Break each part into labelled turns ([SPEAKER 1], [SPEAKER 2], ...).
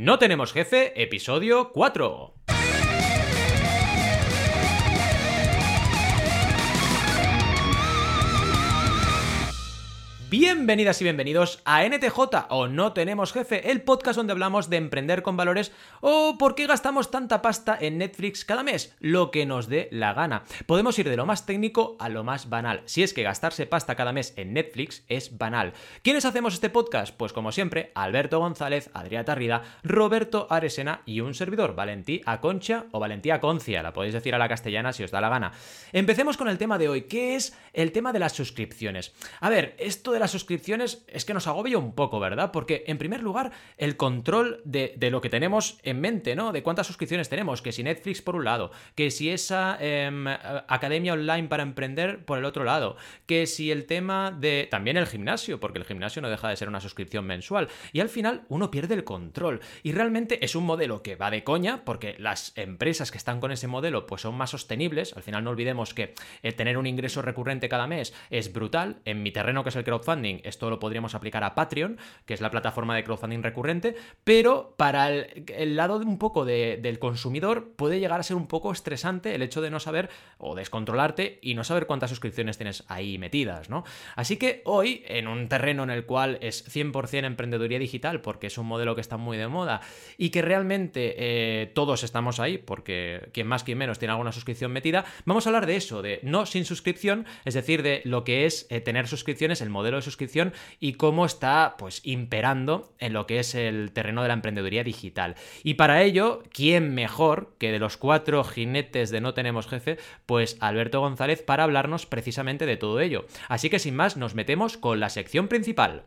[SPEAKER 1] No tenemos jefe, episodio 4. Bienvenidas y bienvenidos a NTJ o No Tenemos Jefe, el podcast donde hablamos de emprender con valores o por qué gastamos tanta pasta en Netflix cada mes, lo que nos dé la gana. Podemos ir de lo más técnico a lo más banal, si es que gastarse pasta cada mes en Netflix es banal. ¿Quiénes hacemos este podcast? Pues como siempre, Alberto González, Adrián Tarrida, Roberto Aresena y un servidor, Valentí Aconcha o Valentía Aconcia, la podéis decir a la castellana si os da la gana. Empecemos con el tema de hoy, que es el tema de las suscripciones. A ver, esto de las suscripciones es que nos agobia un poco, ¿verdad? Porque, en primer lugar, el control de, lo que tenemos en mente, ¿no? De cuántas suscripciones tenemos, que si Netflix por un lado, que si esa em, academia online para emprender por el otro lado, que si el tema de también el gimnasio, porque el gimnasio no deja de ser una suscripción mensual, y al final uno pierde el control. Y realmente es un modelo que va de coña, porque las empresas que están con ese modelo pues son más sostenibles, al final no olvidemos que el tener un ingreso recurrente cada mes es brutal, en mi terreno que es el crowdfunding, esto lo podríamos aplicar a Patreon, que es la plataforma de crowdfunding recurrente, pero para el, lado de un poco del consumidor puede llegar a ser un poco estresante el hecho de no saber o descontrolarte y no saber cuántas suscripciones tienes ahí metidas, ¿no? Así que hoy, en un terreno en el cual es 100% emprendeduría digital, porque es un modelo que está muy de moda y que realmente eh, todos estamos ahí, porque quien más, quien menos tiene alguna suscripción metida, vamos a hablar de eso, de no sin suscripción, es decir, de lo que es eh, tener suscripciones, el modelo de suscripción y cómo está pues imperando en lo que es el terreno de la emprendeduría digital. Y para ello, ¿quién mejor que de los cuatro jinetes de No Tenemos Jefe? Pues Alberto González para hablarnos precisamente de todo ello. Así que sin más, nos metemos con la sección principal.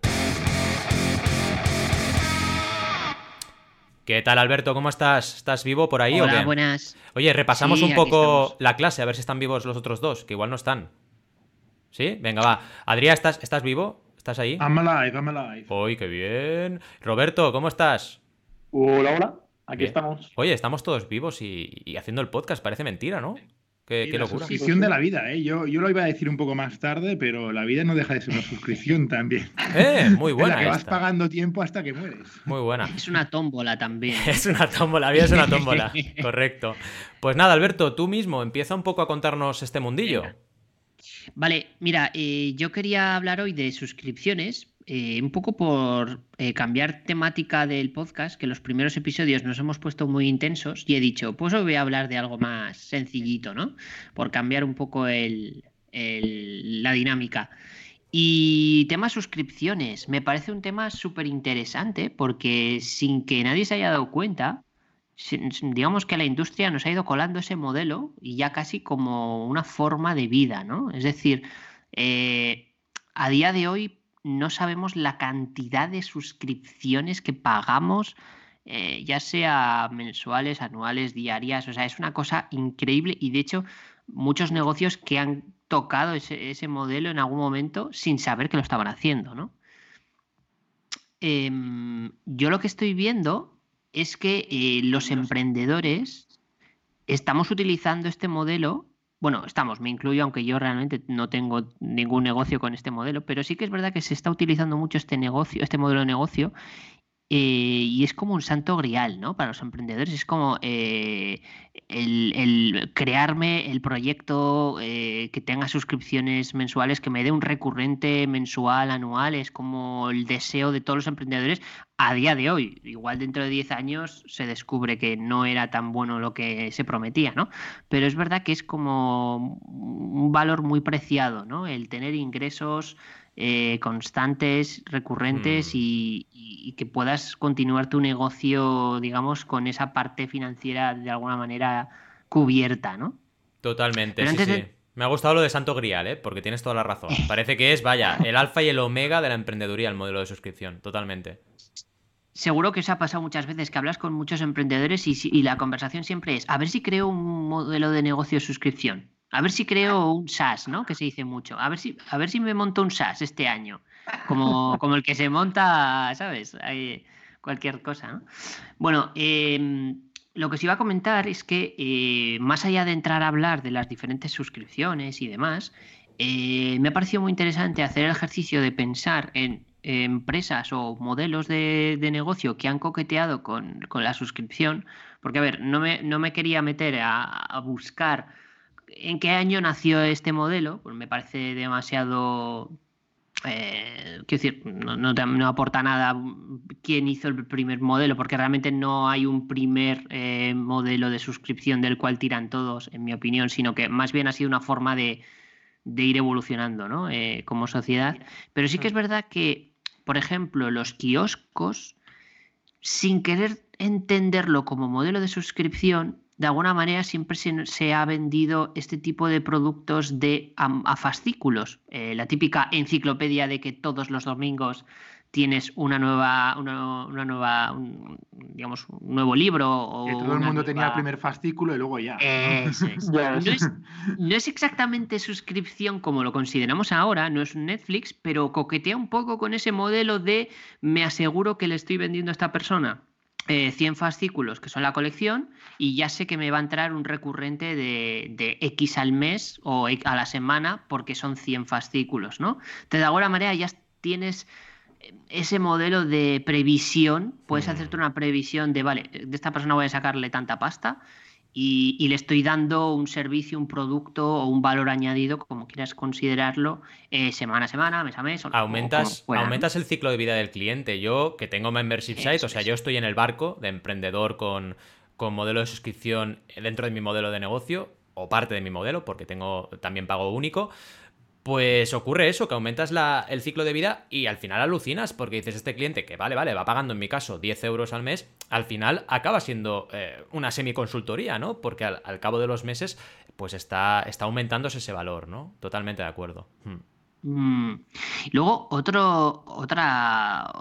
[SPEAKER 1] ¿Qué tal, Alberto? ¿Cómo estás? ¿Estás vivo por ahí
[SPEAKER 2] Hola,
[SPEAKER 1] o qué?
[SPEAKER 2] buenas.
[SPEAKER 1] Oye, repasamos un poco la clase, a ver si están vivos los otros dos, que igual no están. ¿Sí? Venga, va. Adrián, ¿estás, ¿estás vivo? ¿Estás ahí?
[SPEAKER 3] I'm alive, I'm alive.
[SPEAKER 1] Uy, qué bien. Roberto, ¿cómo estás?
[SPEAKER 4] Hola, hola. Aquí estamos.
[SPEAKER 1] Oye, estamos todos vivos y, haciendo el podcast. Parece mentira, ¿no? Qué, qué
[SPEAKER 3] la
[SPEAKER 1] locura.
[SPEAKER 3] suscripción de la vida, ¿eh? Yo, yo lo iba a decir un poco más tarde, pero la vida no deja de ser una suscripción también.
[SPEAKER 1] Eh, muy buena.
[SPEAKER 3] la que vas pagando tiempo hasta que mueres.
[SPEAKER 1] Muy buena.
[SPEAKER 2] Es una tómbola también.
[SPEAKER 1] es una tómbola, la vida es una tómbola. Correcto. Pues nada, Alberto, tú mismo empieza un poco a contarnos este mundillo.
[SPEAKER 2] Vale, mira, eh, yo quería hablar hoy de suscripciones, eh, un poco por eh, cambiar temática del podcast, que los primeros episodios nos hemos puesto muy intensos y he dicho, pues hoy voy a hablar de algo más sencillito, ¿no? Por cambiar un poco la dinámica. Y tema suscripciones, me parece un tema súper interesante porque sin que nadie se haya dado cuenta, digamos que la industria nos ha ido colando ese modelo y ya casi como una forma de vida, ¿no? Es decir, eh, a día de hoy no sabemos la cantidad de suscripciones que pagamos, eh, ya sea mensuales, anuales, diarias, o sea, es una cosa increíble y de hecho muchos negocios que han tocado ese, modelo en algún momento sin saber que lo estaban haciendo, ¿no? Em, yo lo que estoy viendo es que eh, los emprendedores estamos utilizando este modelo. Bueno, estamos, me incluyo, aunque yo realmente no tengo ningún negocio con este modelo, pero sí que es verdad que se está utilizando mucho este negocio, este modelo de negocio, eh, y es como un santo grial, ¿no? Para los emprendedores es como eh, el, crearme el proyecto que tenga suscripciones mensuales, que me dé un recurrente mensual, anual, es como el deseo de todos los emprendedores a día de hoy. Igual dentro de 10 años se descubre que no era tan bueno lo que se prometía, ¿no? Pero es verdad que es como un valor muy preciado, ¿no? El tener ingresos eh, constantes, recurrentes mm. y, que puedas continuar tu negocio, digamos, con esa parte financiera de alguna manera cubierta, ¿no?
[SPEAKER 1] Totalmente, sí, sí. Me ha gustado lo de Santo Grial, ¿eh? porque tienes toda la razón. Parece que es, vaya, el alfa y el omega de la emprendeduría, el modelo de suscripción, totalmente
[SPEAKER 2] seguro que os ha pasado muchas veces que hablas con muchos emprendedores y, la conversación siempre es, a ver si creo un modelo de negocio de suscripción, a ver si creo un SaaS, ¿no? Que se dice mucho, a ver si, a ver si me monto un SaaS este año, como, como el que se monta, ¿sabes? cualquier cosa, ¿no? Bueno, em, lo que os iba a comentar es que eh, más allá de entrar a hablar de las diferentes suscripciones y demás, eh, me ha parecido muy interesante hacer el ejercicio de pensar en empresas o modelos de, negocio que han coqueteado con, la suscripción, porque a ver, no me, no me quería meter a, buscar en qué año nació este modelo, pues me parece demasiado eh, quiero decir, no, aporta nada quién hizo el primer modelo, porque realmente no hay un primer eh, modelo de suscripción del cual tiran todos, en mi opinión, sino que más bien ha sido una forma de, ir evolucionando ¿no? Eh, como sociedad. Pero sí que es verdad que, por ejemplo, los kioscos, sin querer entenderlo como modelo de suscripción, de alguna manera siempre se, ha vendido este tipo de productos de a, fascículos. Eh, la típica enciclopedia de que todos los domingos tienes una nueva, una, nueva, un, digamos, un nuevo libro. O
[SPEAKER 3] que todo el mundo tenía el primer fascículo y luego ya.
[SPEAKER 2] no, es, exactamente suscripción como lo consideramos ahora, no es un Netflix, pero coquetea un poco con ese modelo de me aseguro que le estoy vendiendo a esta persona 100 eh, fascículos, que son la colección, y ya sé que me va a entrar un recurrente de, X al mes o a la semana porque son 100 fascículos, ¿no? Entonces, de alguna manera ya tienes eh, ese modelo de previsión, puedes mm. hacerte una previsión de, vale, de esta persona voy a sacarle tanta pasta y, le estoy dando un servicio, un producto o un valor añadido, como quieras considerarlo, eh, semana a semana, mes a mes.
[SPEAKER 1] Aumentas, aumentas el ciclo de vida del cliente. Yo, que tengo membership site, o sea, yo estoy en el barco de emprendedor con, con modelo de suscripción dentro de mi modelo de negocio, o parte de mi modelo, porque tengo también pago único. Pues ocurre eso, que aumentas el ciclo de vida y al final alucinas porque dices, este cliente que vale, vale, va pagando en mi caso 10 euros al mes, al final acaba siendo eh, una semiconsultoría, ¿no? Porque al, cabo de los meses pues está, está aumentándose ese valor, ¿no? Totalmente de acuerdo. Hmm.
[SPEAKER 2] Mm. Luego otro, otra,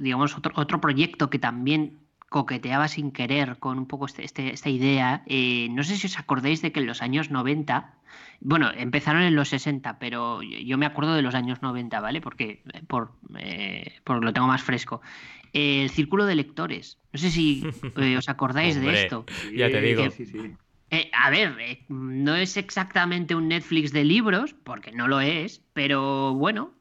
[SPEAKER 2] digamos, otro, otro proyecto que también coqueteaba sin querer con un poco este, este, esta idea. Eh, no sé si os acordáis de que en los años 90, bueno, empezaron en los 60, pero yo me acuerdo de los años 90, ¿vale? Porque eh, por, eh, lo tengo más fresco. el círculo de lectores. No sé si os acordáis de esto.
[SPEAKER 1] Ya te digo.
[SPEAKER 2] a ver, no es exactamente un Netflix de libros, porque no lo es, pero bueno,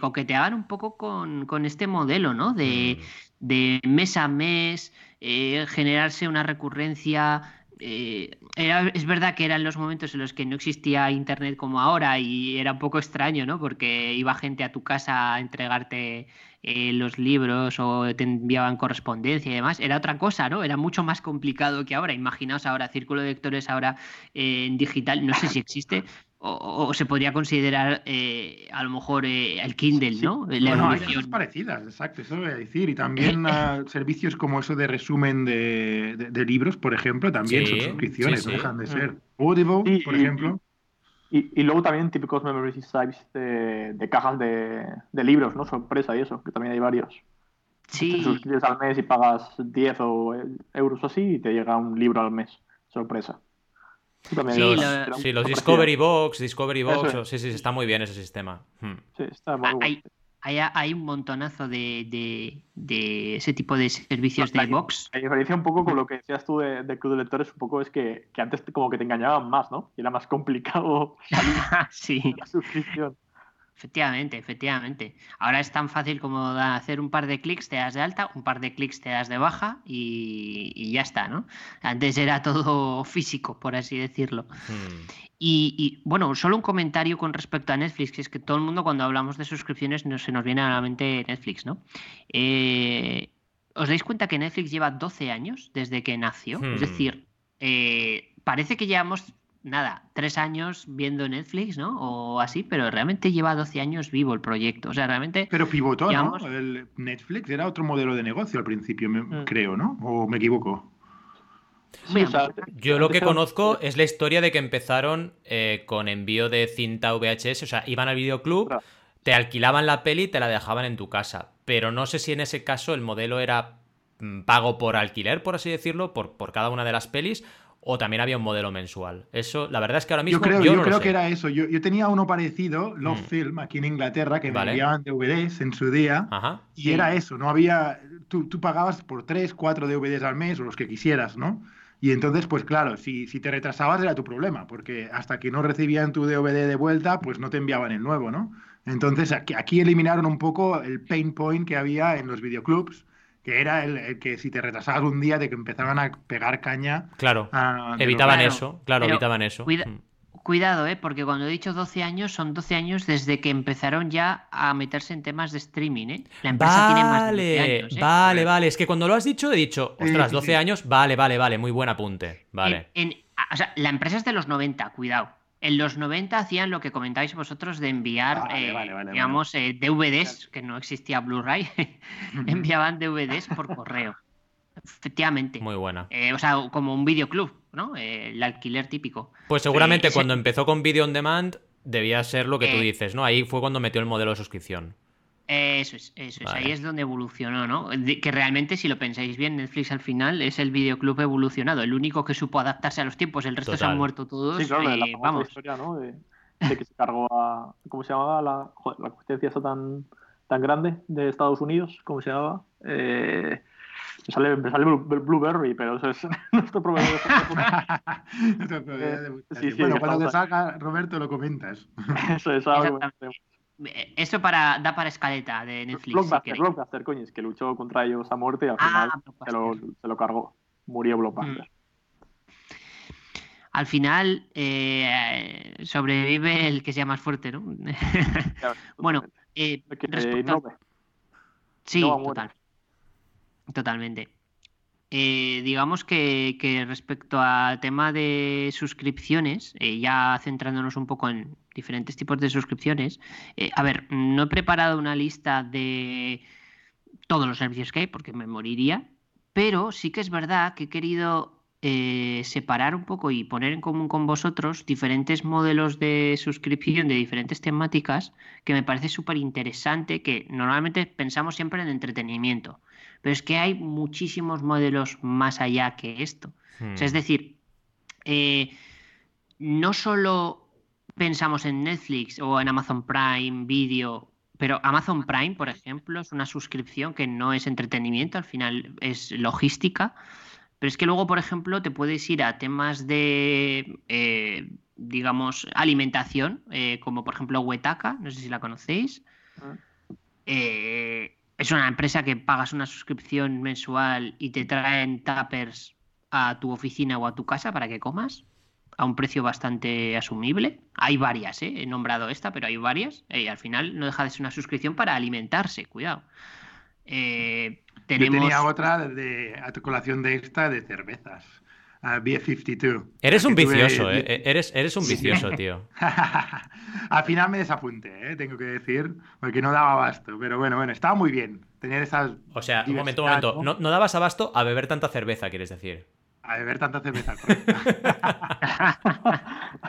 [SPEAKER 2] coqueteaban un poco con, con este modelo, ¿no? De, mm de mes a mes, eh, generarse una recurrencia. Eh, es verdad que eran los momentos en los que no existía internet como ahora y era un poco extraño, ¿no? Porque iba gente a tu casa a entregarte eh, los libros o te enviaban correspondencia y demás. Era otra cosa, ¿no? Era mucho más complicado que ahora. Imaginaos ahora, Círculo de Lectores ahora en digital, no sé si existe, o, se podría considerar eh, a lo mejor eh, el Kindle, ¿no?
[SPEAKER 3] La bueno, hay cosas parecidas, exacto, eso voy a decir. Y también ah, servicios como eso de resumen de, libros, por ejemplo, también son suscripciones, no dejan de ser. Audible, por ejemplo.
[SPEAKER 4] Y, luego también típicos memory sites de, de cajas de, libros, ¿no? Sorpresa y eso, que también hay varios.
[SPEAKER 2] Sí.
[SPEAKER 4] Te suscribes al mes y pagas 10 o euros así y te llega un libro al mes. Sorpresa.
[SPEAKER 1] Sí, los, Discovery Box, Discovery Box, sí, sí, está muy bien ese sistema. Hmm.
[SPEAKER 4] Sí, está muy
[SPEAKER 2] hay, hay, un montonazo de, de, ese tipo de servicios de box.
[SPEAKER 4] La diferencia un poco con lo que decías tú de, de Club de Lectores, un poco es que, que, antes como que te engañaban más, ¿no? Y era más complicado
[SPEAKER 2] sí.
[SPEAKER 4] la suscripción.
[SPEAKER 2] Efectivamente, efectivamente. Ahora es tan fácil como hacer un par de clics, te das de alta, un par de clics te das de baja y, ya está, ¿no? Antes era todo físico, por así decirlo. Hmm. Y, bueno, solo un comentario con respecto a Netflix, que es que todo el mundo cuando hablamos de suscripciones no, se nos viene a la mente Netflix, ¿no? Eh, ¿Os dais cuenta que Netflix lleva 12 años desde que nació? Es hmm. decir, eh, parece que llevamos nada, tres años viendo Netflix, ¿no? O así, pero realmente lleva 12 años vivo el proyecto. O sea, realmente.
[SPEAKER 3] Pero pivotó, ¿no? El Netflix era otro modelo de negocio al principio, mm. creo, ¿no? ¿O me equivoco?
[SPEAKER 1] yo lo que conozco es la historia de que empezaron eh, con envío de cinta VHS, o sea, iban al videoclub, te alquilaban la peli y te la dejaban en tu casa. Pero no sé si en ese caso el modelo era mm, pago por alquiler, por así decirlo, por, por cada una de las pelis, o también había un modelo mensual. Eso, la verdad es que ahora mismo.
[SPEAKER 3] Yo creo, yo creo que era eso. Yo, tenía uno parecido, Love mm. Film, aquí en Inglaterra, que me enviaban DVDs en su día. y era eso, no había. Tú, pagabas por 3, 4 DVDs al mes o los que quisieras, ¿no? Y entonces, pues claro, si, si te retrasabas era tu problema, porque hasta que no recibían tu DVD de vuelta, pues no te enviaban el nuevo, ¿no? Entonces aquí, aquí eliminaron un poco el pain point que había en los videoclubs que era el, que si te retrasabas un día de que empezaban a pegar caña.
[SPEAKER 1] Claro, evitaban eso, claro, evitaban eso. Mm.
[SPEAKER 2] Cuidado, ¿eh? porque cuando he dicho 12 años, son 12 años desde que empezaron ya a meterse en temas de streaming. ¿eh?
[SPEAKER 1] La empresa tiene más de 12 años. ¿eh? Vale, vale, es que cuando lo has dicho he dicho, ostras, 12 años, vale, vale, vale, muy buen apunte. Vale.
[SPEAKER 2] o sea, la empresa es de los 90, cuidado. En los 90 hacían lo que comentáis vosotros de enviar, eh, digamos, eh, DVDs, que no existía Blu-ray, enviaban DVDs por correo. Efectivamente.
[SPEAKER 1] Muy buena.
[SPEAKER 2] Eh, o sea, como un videoclub, ¿no? el alquiler típico.
[SPEAKER 1] Pues seguramente cuando empezó con Video on Demand debía ser lo que tú dices, ¿no? Ahí fue cuando metió el modelo de suscripción.
[SPEAKER 2] Eso es, eso es. Ahí es donde evolucionó, ¿no? que realmente, si lo pensáis bien, Netflix al final es el videoclub evolucionado, el único que supo adaptarse a los tiempos, el resto se han muerto todos.
[SPEAKER 4] Sí, claro, la vamos. historia, ¿no? De, que se cargó a. ¿Cómo se llamaba? La, joder, la competencia esa tan, tan grande de Estados Unidos, ¿cómo se llamaba? Eh, me sale, me sale Blueberry, pero eso es nuestro proveedor
[SPEAKER 3] de sí, sí, Bueno, cuando te salga, Roberto, lo comentas.
[SPEAKER 4] Eso es algo.
[SPEAKER 2] Eso para, da para escaleta de Netflix.
[SPEAKER 4] Blockbuster, si Blockbuster, coño, es que luchó contra ellos a muerte y al final ah, se, lo, se, lo, cargó. Murió Blockbuster. Mm.
[SPEAKER 2] Al final eh, sobrevive el que sea más fuerte, ¿no? bueno, eh, Sí, total. Totalmente. Eh, digamos que, respecto al tema de suscripciones, eh, ya centrándonos un poco en diferentes tipos de suscripciones, eh, a ver, no he preparado una lista de todos los servicios que hay porque me moriría, pero sí que es verdad que he querido separar un poco y poner en común con vosotros diferentes modelos de suscripción de diferentes temáticas que me parece súper interesante, que normalmente pensamos siempre en entretenimiento pero es que hay muchísimos modelos más allá que esto. es hmm. decir, eh, no solo pensamos en Netflix o en Amazon Prime Video, pero Amazon Prime, por ejemplo, es una suscripción que no es entretenimiento, al final es logística. Pero es que luego, por ejemplo, te puedes ir a temas de, eh, digamos, alimentación, eh, como por ejemplo Wetaka, no sé si la conocéis. Ah. Eh, es una empresa que pagas una suscripción mensual y te traen tappers a tu oficina o a tu casa para que comas a un precio bastante asumible. Hay varias, ¿eh? he nombrado esta, pero hay varias. Y al final no deja de ser una suscripción para alimentarse, cuidado.
[SPEAKER 3] Eh, tenemos... Yo tenía otra de, a tu colación de esta de cervezas a B52.
[SPEAKER 1] Eres un vicioso, ¿eh? E-, eres, eres un vicioso, tío.
[SPEAKER 3] Al final me desapunté, ¿eh? tengo que decir, porque no daba abasto. Pero bueno, bueno, estaba muy bien tener esas.
[SPEAKER 1] O sea, un momento, un momento. ¿no? no dabas abasto a beber tanta cerveza, quieres decir?
[SPEAKER 3] A beber tanta cerveza.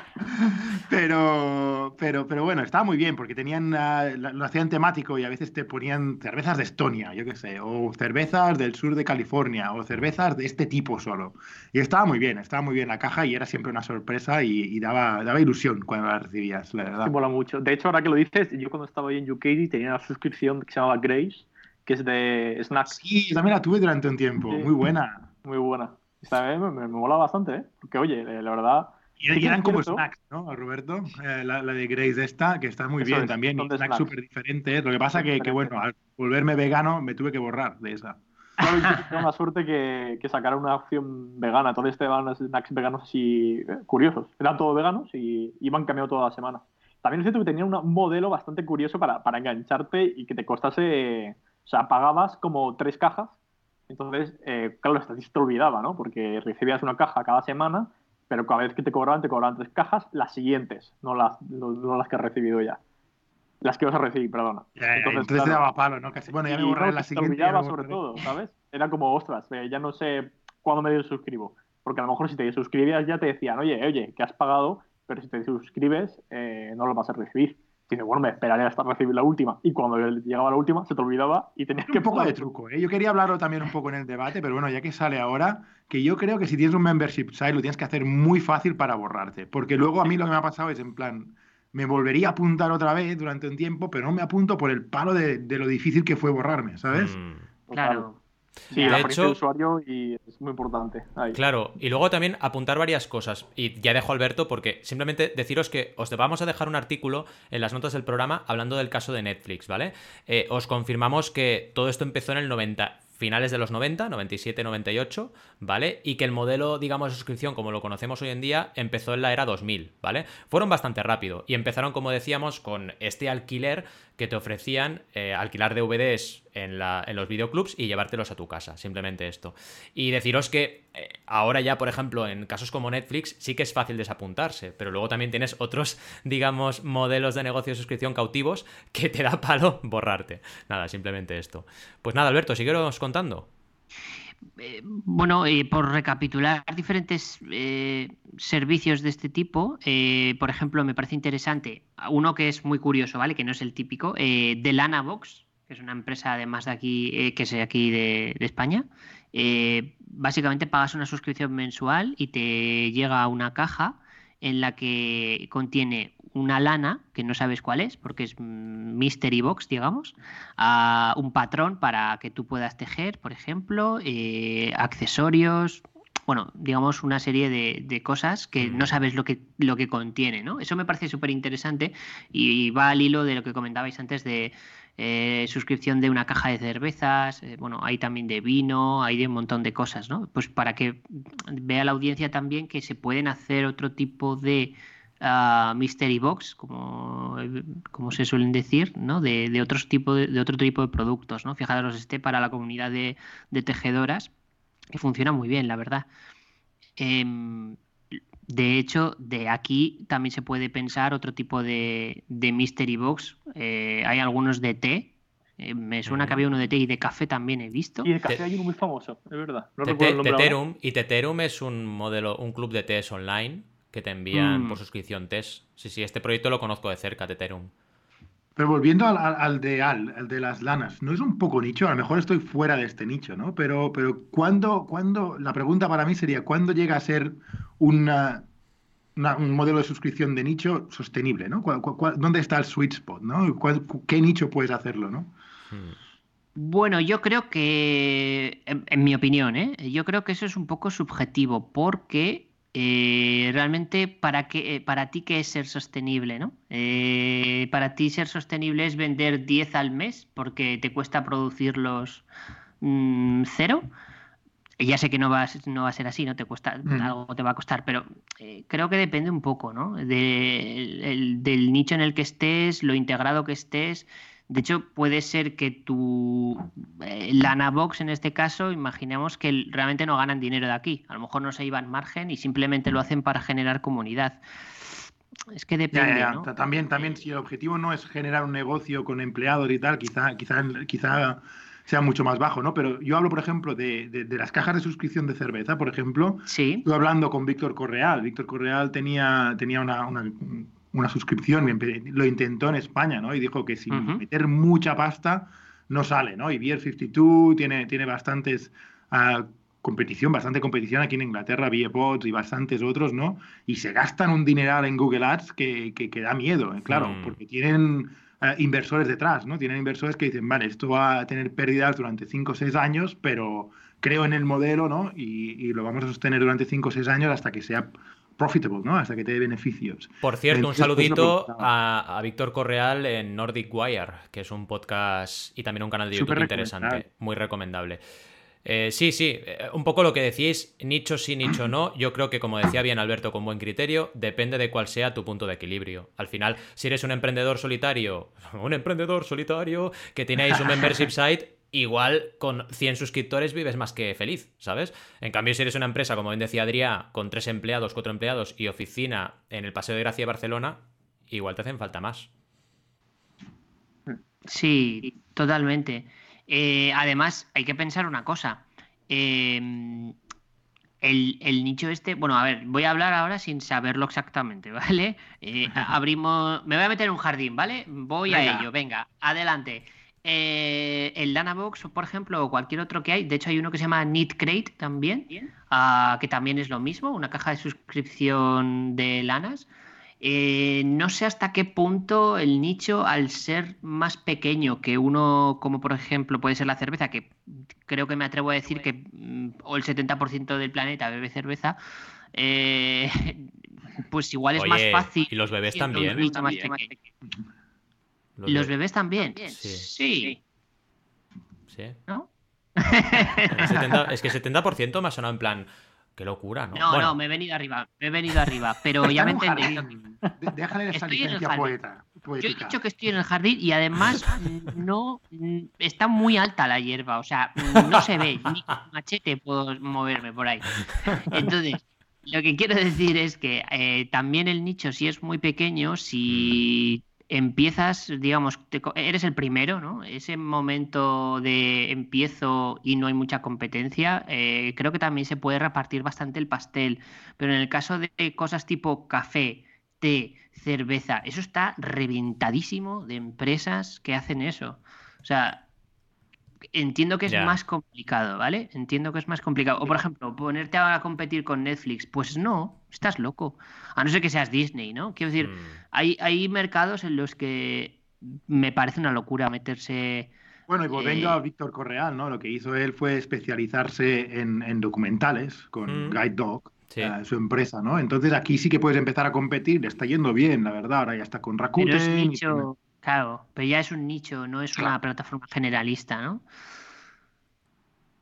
[SPEAKER 3] pero, pero, pero bueno, estaba muy bien porque tenían, ah, lo hacían temático y a veces te ponían cervezas de Estonia, yo qué sé, o cervezas del sur de California, o cervezas de este tipo solo. Y estaba muy bien, estaba muy bien la caja y era siempre una sorpresa y, daba, daba ilusión cuando la recibías, la verdad.
[SPEAKER 4] Sí, mola mucho. De hecho, ahora que lo dices, yo cuando estaba ahí en UK tenía una suscripción que se llamaba Grace, que es de snacks.
[SPEAKER 3] Sí, también la tuve durante un tiempo, muy buena.
[SPEAKER 4] Muy buena. Esta me, me, mola bastante, ¿eh? Porque, oye, eh, la verdad.
[SPEAKER 3] Y, eran como snacks, ¿no, Roberto? Eh, la, de Grace esta, que está muy bien también. Y snacks súper diferentes. Lo que pasa que, que, bueno, al volverme vegano me tuve que borrar de esa.
[SPEAKER 4] Tengo la suerte que, que sacaron una opción vegana. Todos este van snacks veganos así eh, curiosos. Eran todos veganos y iban cambiando toda la semana. También es cierto que tenía un modelo bastante curioso para, para engancharte y que te costase. O sea, pagabas como tres cajas entonces, eh, claro, esta te olvidaba, ¿no? Porque recibías una caja cada semana, pero cada vez que te cobraban, te cobraban tres cajas, las siguientes, no las, no, las que has recibido ya. Las que vas a recibir, perdona.
[SPEAKER 3] entonces, te daba palo, ¿no? Casi, bueno, ya me borré la siguiente.
[SPEAKER 4] Te olvidaba sobre todo, ¿sabes? Era como, ostras, eh, ya no sé cuándo me suscribo. Porque a lo mejor si te suscribías ya te decían, oye, oye, que has pagado, pero si te suscribes eh, no lo vas a recibir bueno, me esperaré hasta recibir la última. Y cuando llegaba la última, se te olvidaba y tenías que...
[SPEAKER 3] Un poco de truco, ¿eh? Yo quería hablarlo también un poco en el debate, pero bueno, ya que sale ahora, que yo creo que si tienes un membership site lo tienes que hacer muy fácil para borrarte. Porque luego a mí lo que me ha pasado es en plan, me volvería a apuntar otra vez durante un tiempo, pero no me apunto por el palo de, lo difícil que fue borrarme, ¿sabes?
[SPEAKER 2] Mm. Claro.
[SPEAKER 4] Sí, de la hecho, usuario y es muy importante.
[SPEAKER 1] Claro, y luego también apuntar varias cosas. Y ya dejo a Alberto porque simplemente deciros que os vamos a dejar un artículo en las notas del programa hablando del caso de Netflix, ¿vale? Eh, os confirmamos que todo esto empezó en el 90, finales de los 90, 97, 98, ¿vale? Y que el modelo, digamos, de suscripción como lo conocemos hoy en día empezó en la era 2000, ¿vale? Fueron bastante rápido y empezaron, como decíamos, con este alquiler que te ofrecían eh, alquilar DVDs en, la, en los videoclubs y llevártelos a tu casa, simplemente esto. Y deciros que eh, ahora ya, por ejemplo, en casos como Netflix sí que es fácil desapuntarse, pero luego también tienes otros, digamos, modelos de negocio de suscripción cautivos que te da palo borrarte. Nada, simplemente esto. Pues nada, Alberto, síguenos contando.
[SPEAKER 2] Eh, bueno, eh, por recapitular diferentes eh, servicios de este tipo, por ejemplo, me parece interesante uno que es muy curioso, ¿vale? Que no es el típico, de Lanabox, que es una empresa además de aquí, que es aquí de, de España. básicamente pagas una suscripción mensual y te llega una caja en la que contiene una lana, que no sabes cuál es, porque es mystery box, digamos, a un patrón para que tú puedas tejer, por ejemplo, eh, accesorios, bueno, digamos una serie de, cosas que no sabes lo que, lo que contiene, ¿no? Eso me parece súper interesante y va al hilo de lo que comentabais antes de eh, suscripción de una caja de cervezas, eh, bueno, hay también de vino, hay de un montón de cosas, ¿no? Pues para que vea la audiencia también que se pueden hacer otro tipo de uh, mystery box, como, como se suelen decir, ¿no? De, otros tipo de, otro tipo de productos, ¿no? Fijaros, este para la comunidad de, tejedoras, que funciona muy bien, la verdad. Em, de hecho, de aquí también se puede pensar otro tipo de, Mystery Box. Eh, hay algunos de té. Eh, me suena que había uno de té y de café también he visto.
[SPEAKER 4] Y de café hay uno muy famoso, es verdad.
[SPEAKER 1] Teterum, y Teterum es un modelo, un club de tés online que te envían por mm. suscripción test. Sí, sí, este proyecto lo conozco de cerca, Teterum.
[SPEAKER 3] Pero volviendo al, de Al, el de las lanas, ¿no es un poco nicho? A lo mejor estoy fuera de este nicho, ¿no? Pero, pero ¿cuándo, cuándo, la pregunta para mí sería, ¿cuándo llega a ser una, un modelo de suscripción de nicho sostenible, ¿no? dónde está el sweet spot, ¿no? ¿Qué nicho puedes hacerlo, ¿no?
[SPEAKER 2] Bueno, yo creo que, en, mi opinión, ¿eh? yo creo que eso es un poco subjetivo, porque eh, realmente para, qué, eh, para ti qué es ser sostenible, ¿no? Eh, para ti ser sostenible es vender 10 al mes porque te cuesta producirlos mm, cero. Ya sé que no va, no va a ser así, no te cuesta, mm. algo te va a costar, pero creo que depende un poco, ¿no? del nicho en el que estés, lo integrado que estés de hecho, puede ser que tu eh, Lanabox en este caso, imaginemos que realmente no ganan dinero de aquí. A lo mejor no se iban margen y simplemente lo hacen para generar comunidad. Es que depende.
[SPEAKER 3] También, también, si el objetivo no es generar un negocio con empleados y tal, quizá, quizá, quizá sea mucho más bajo, ¿no? Pero yo hablo, por ejemplo, de, las cajas de suscripción de cerveza, por ejemplo.
[SPEAKER 2] Sí.
[SPEAKER 3] Estuve hablando con Víctor Correal. Víctor Correal tenía, tenía una una suscripción, lo intentó en España, ¿no? Y dijo que sin meter mucha pasta no sale, ¿no? Y Beer 52 tiene, tiene bastantes uh, competición, bastante competición aquí en Inglaterra, Bots y bastantes otros, ¿no? Y se gastan un dineral en Google Ads que, que, da miedo, ¿eh? claro, mm. porque tienen uh, inversores detrás, ¿no? Tienen inversores que dicen, vale, esto va a tener pérdidas durante 5 o 6 años, pero creo en el modelo, ¿no? Y, y, lo vamos a sostener durante 5 o 6 años hasta que sea profitable, ¿no? Hasta que te dé beneficios.
[SPEAKER 1] Por cierto, un saludito a, Víctor Correal en Nordic Wire, que es un podcast y también un canal de YouTube interesante, muy recomendable. Eh, sí, sí, eh, un poco lo que decís, nicho sí, nicho no. Yo creo que, como decía bien Alberto, con buen criterio, depende de cuál sea tu punto de equilibrio. Al final, si eres un emprendedor solitario, un emprendedor solitario que tenéis un membership site, igual con 100 suscriptores vives más que feliz, ¿sabes? En cambio, si eres una empresa, como bien decía Adrián, con tres empleados, cuatro empleados y oficina en el Paseo de Gracia de Barcelona, igual te hacen falta más.
[SPEAKER 2] Sí, totalmente. Eh, además, hay que pensar una cosa. Em, el, nicho este, bueno, a ver, voy a hablar ahora sin saberlo exactamente, ¿vale? Eh, abrimos, me voy a meter en un jardín, ¿vale? Voy a ello, venga, adelante. Eh, el Lanabox, por ejemplo, o cualquier otro que hay, de hecho hay uno que se llama Knit Crate también, ah, que también es lo mismo, una caja de suscripción de lanas. Eh, no sé hasta qué punto el nicho, al ser más pequeño que uno, como por ejemplo puede ser la cerveza, que creo que me atrevo a decir que mm, o el 70% del planeta bebe cerveza, eh, pues igual es más fácil.
[SPEAKER 1] Y los bebés también.
[SPEAKER 2] ¿Los, bebés también?
[SPEAKER 1] Sí. Sí. ¿No? es que el 70% me ha sonado en plan, Qué locura, ¿no?
[SPEAKER 2] No, no, me he venido arriba, me he venido arriba, pero ya me entendí.
[SPEAKER 3] Déjale esa licencia poeta.
[SPEAKER 2] Yo he dicho que estoy en el jardín y además no está muy alta la hierba, o sea, no se ve, ni con machete puedo moverme por ahí. Entonces, lo que quiero decir es que eh, también el nicho, si es muy pequeño, si empiezas, digamos, eres el primero, ¿no? Ese momento de empiezo y no hay mucha competencia, eh, creo que también se puede repartir bastante el pastel. Pero en el caso de cosas tipo café, té, cerveza, eso está reventadísimo de empresas que hacen eso. O sea, entiendo que es más complicado, ¿vale? Entiendo que es más complicado. O por ejemplo, ponerte ahora a competir con Netflix, pues no, estás loco. A no ser que seas Disney, ¿no? Quiero decir, mm. hay, hay mercados en los que me parece una locura meterse.
[SPEAKER 3] Bueno, y volviendo a Víctor Correal, ¿no? Lo que hizo él fue especializarse en, documentales con mm. Guide Dog. Eh, su empresa, ¿no? Entonces aquí sí que puedes empezar a competir, le está yendo bien, la verdad, ahora ya está con Rakuten.
[SPEAKER 2] Claro, pero ya es un nicho, no es una plataforma generalista, ¿no?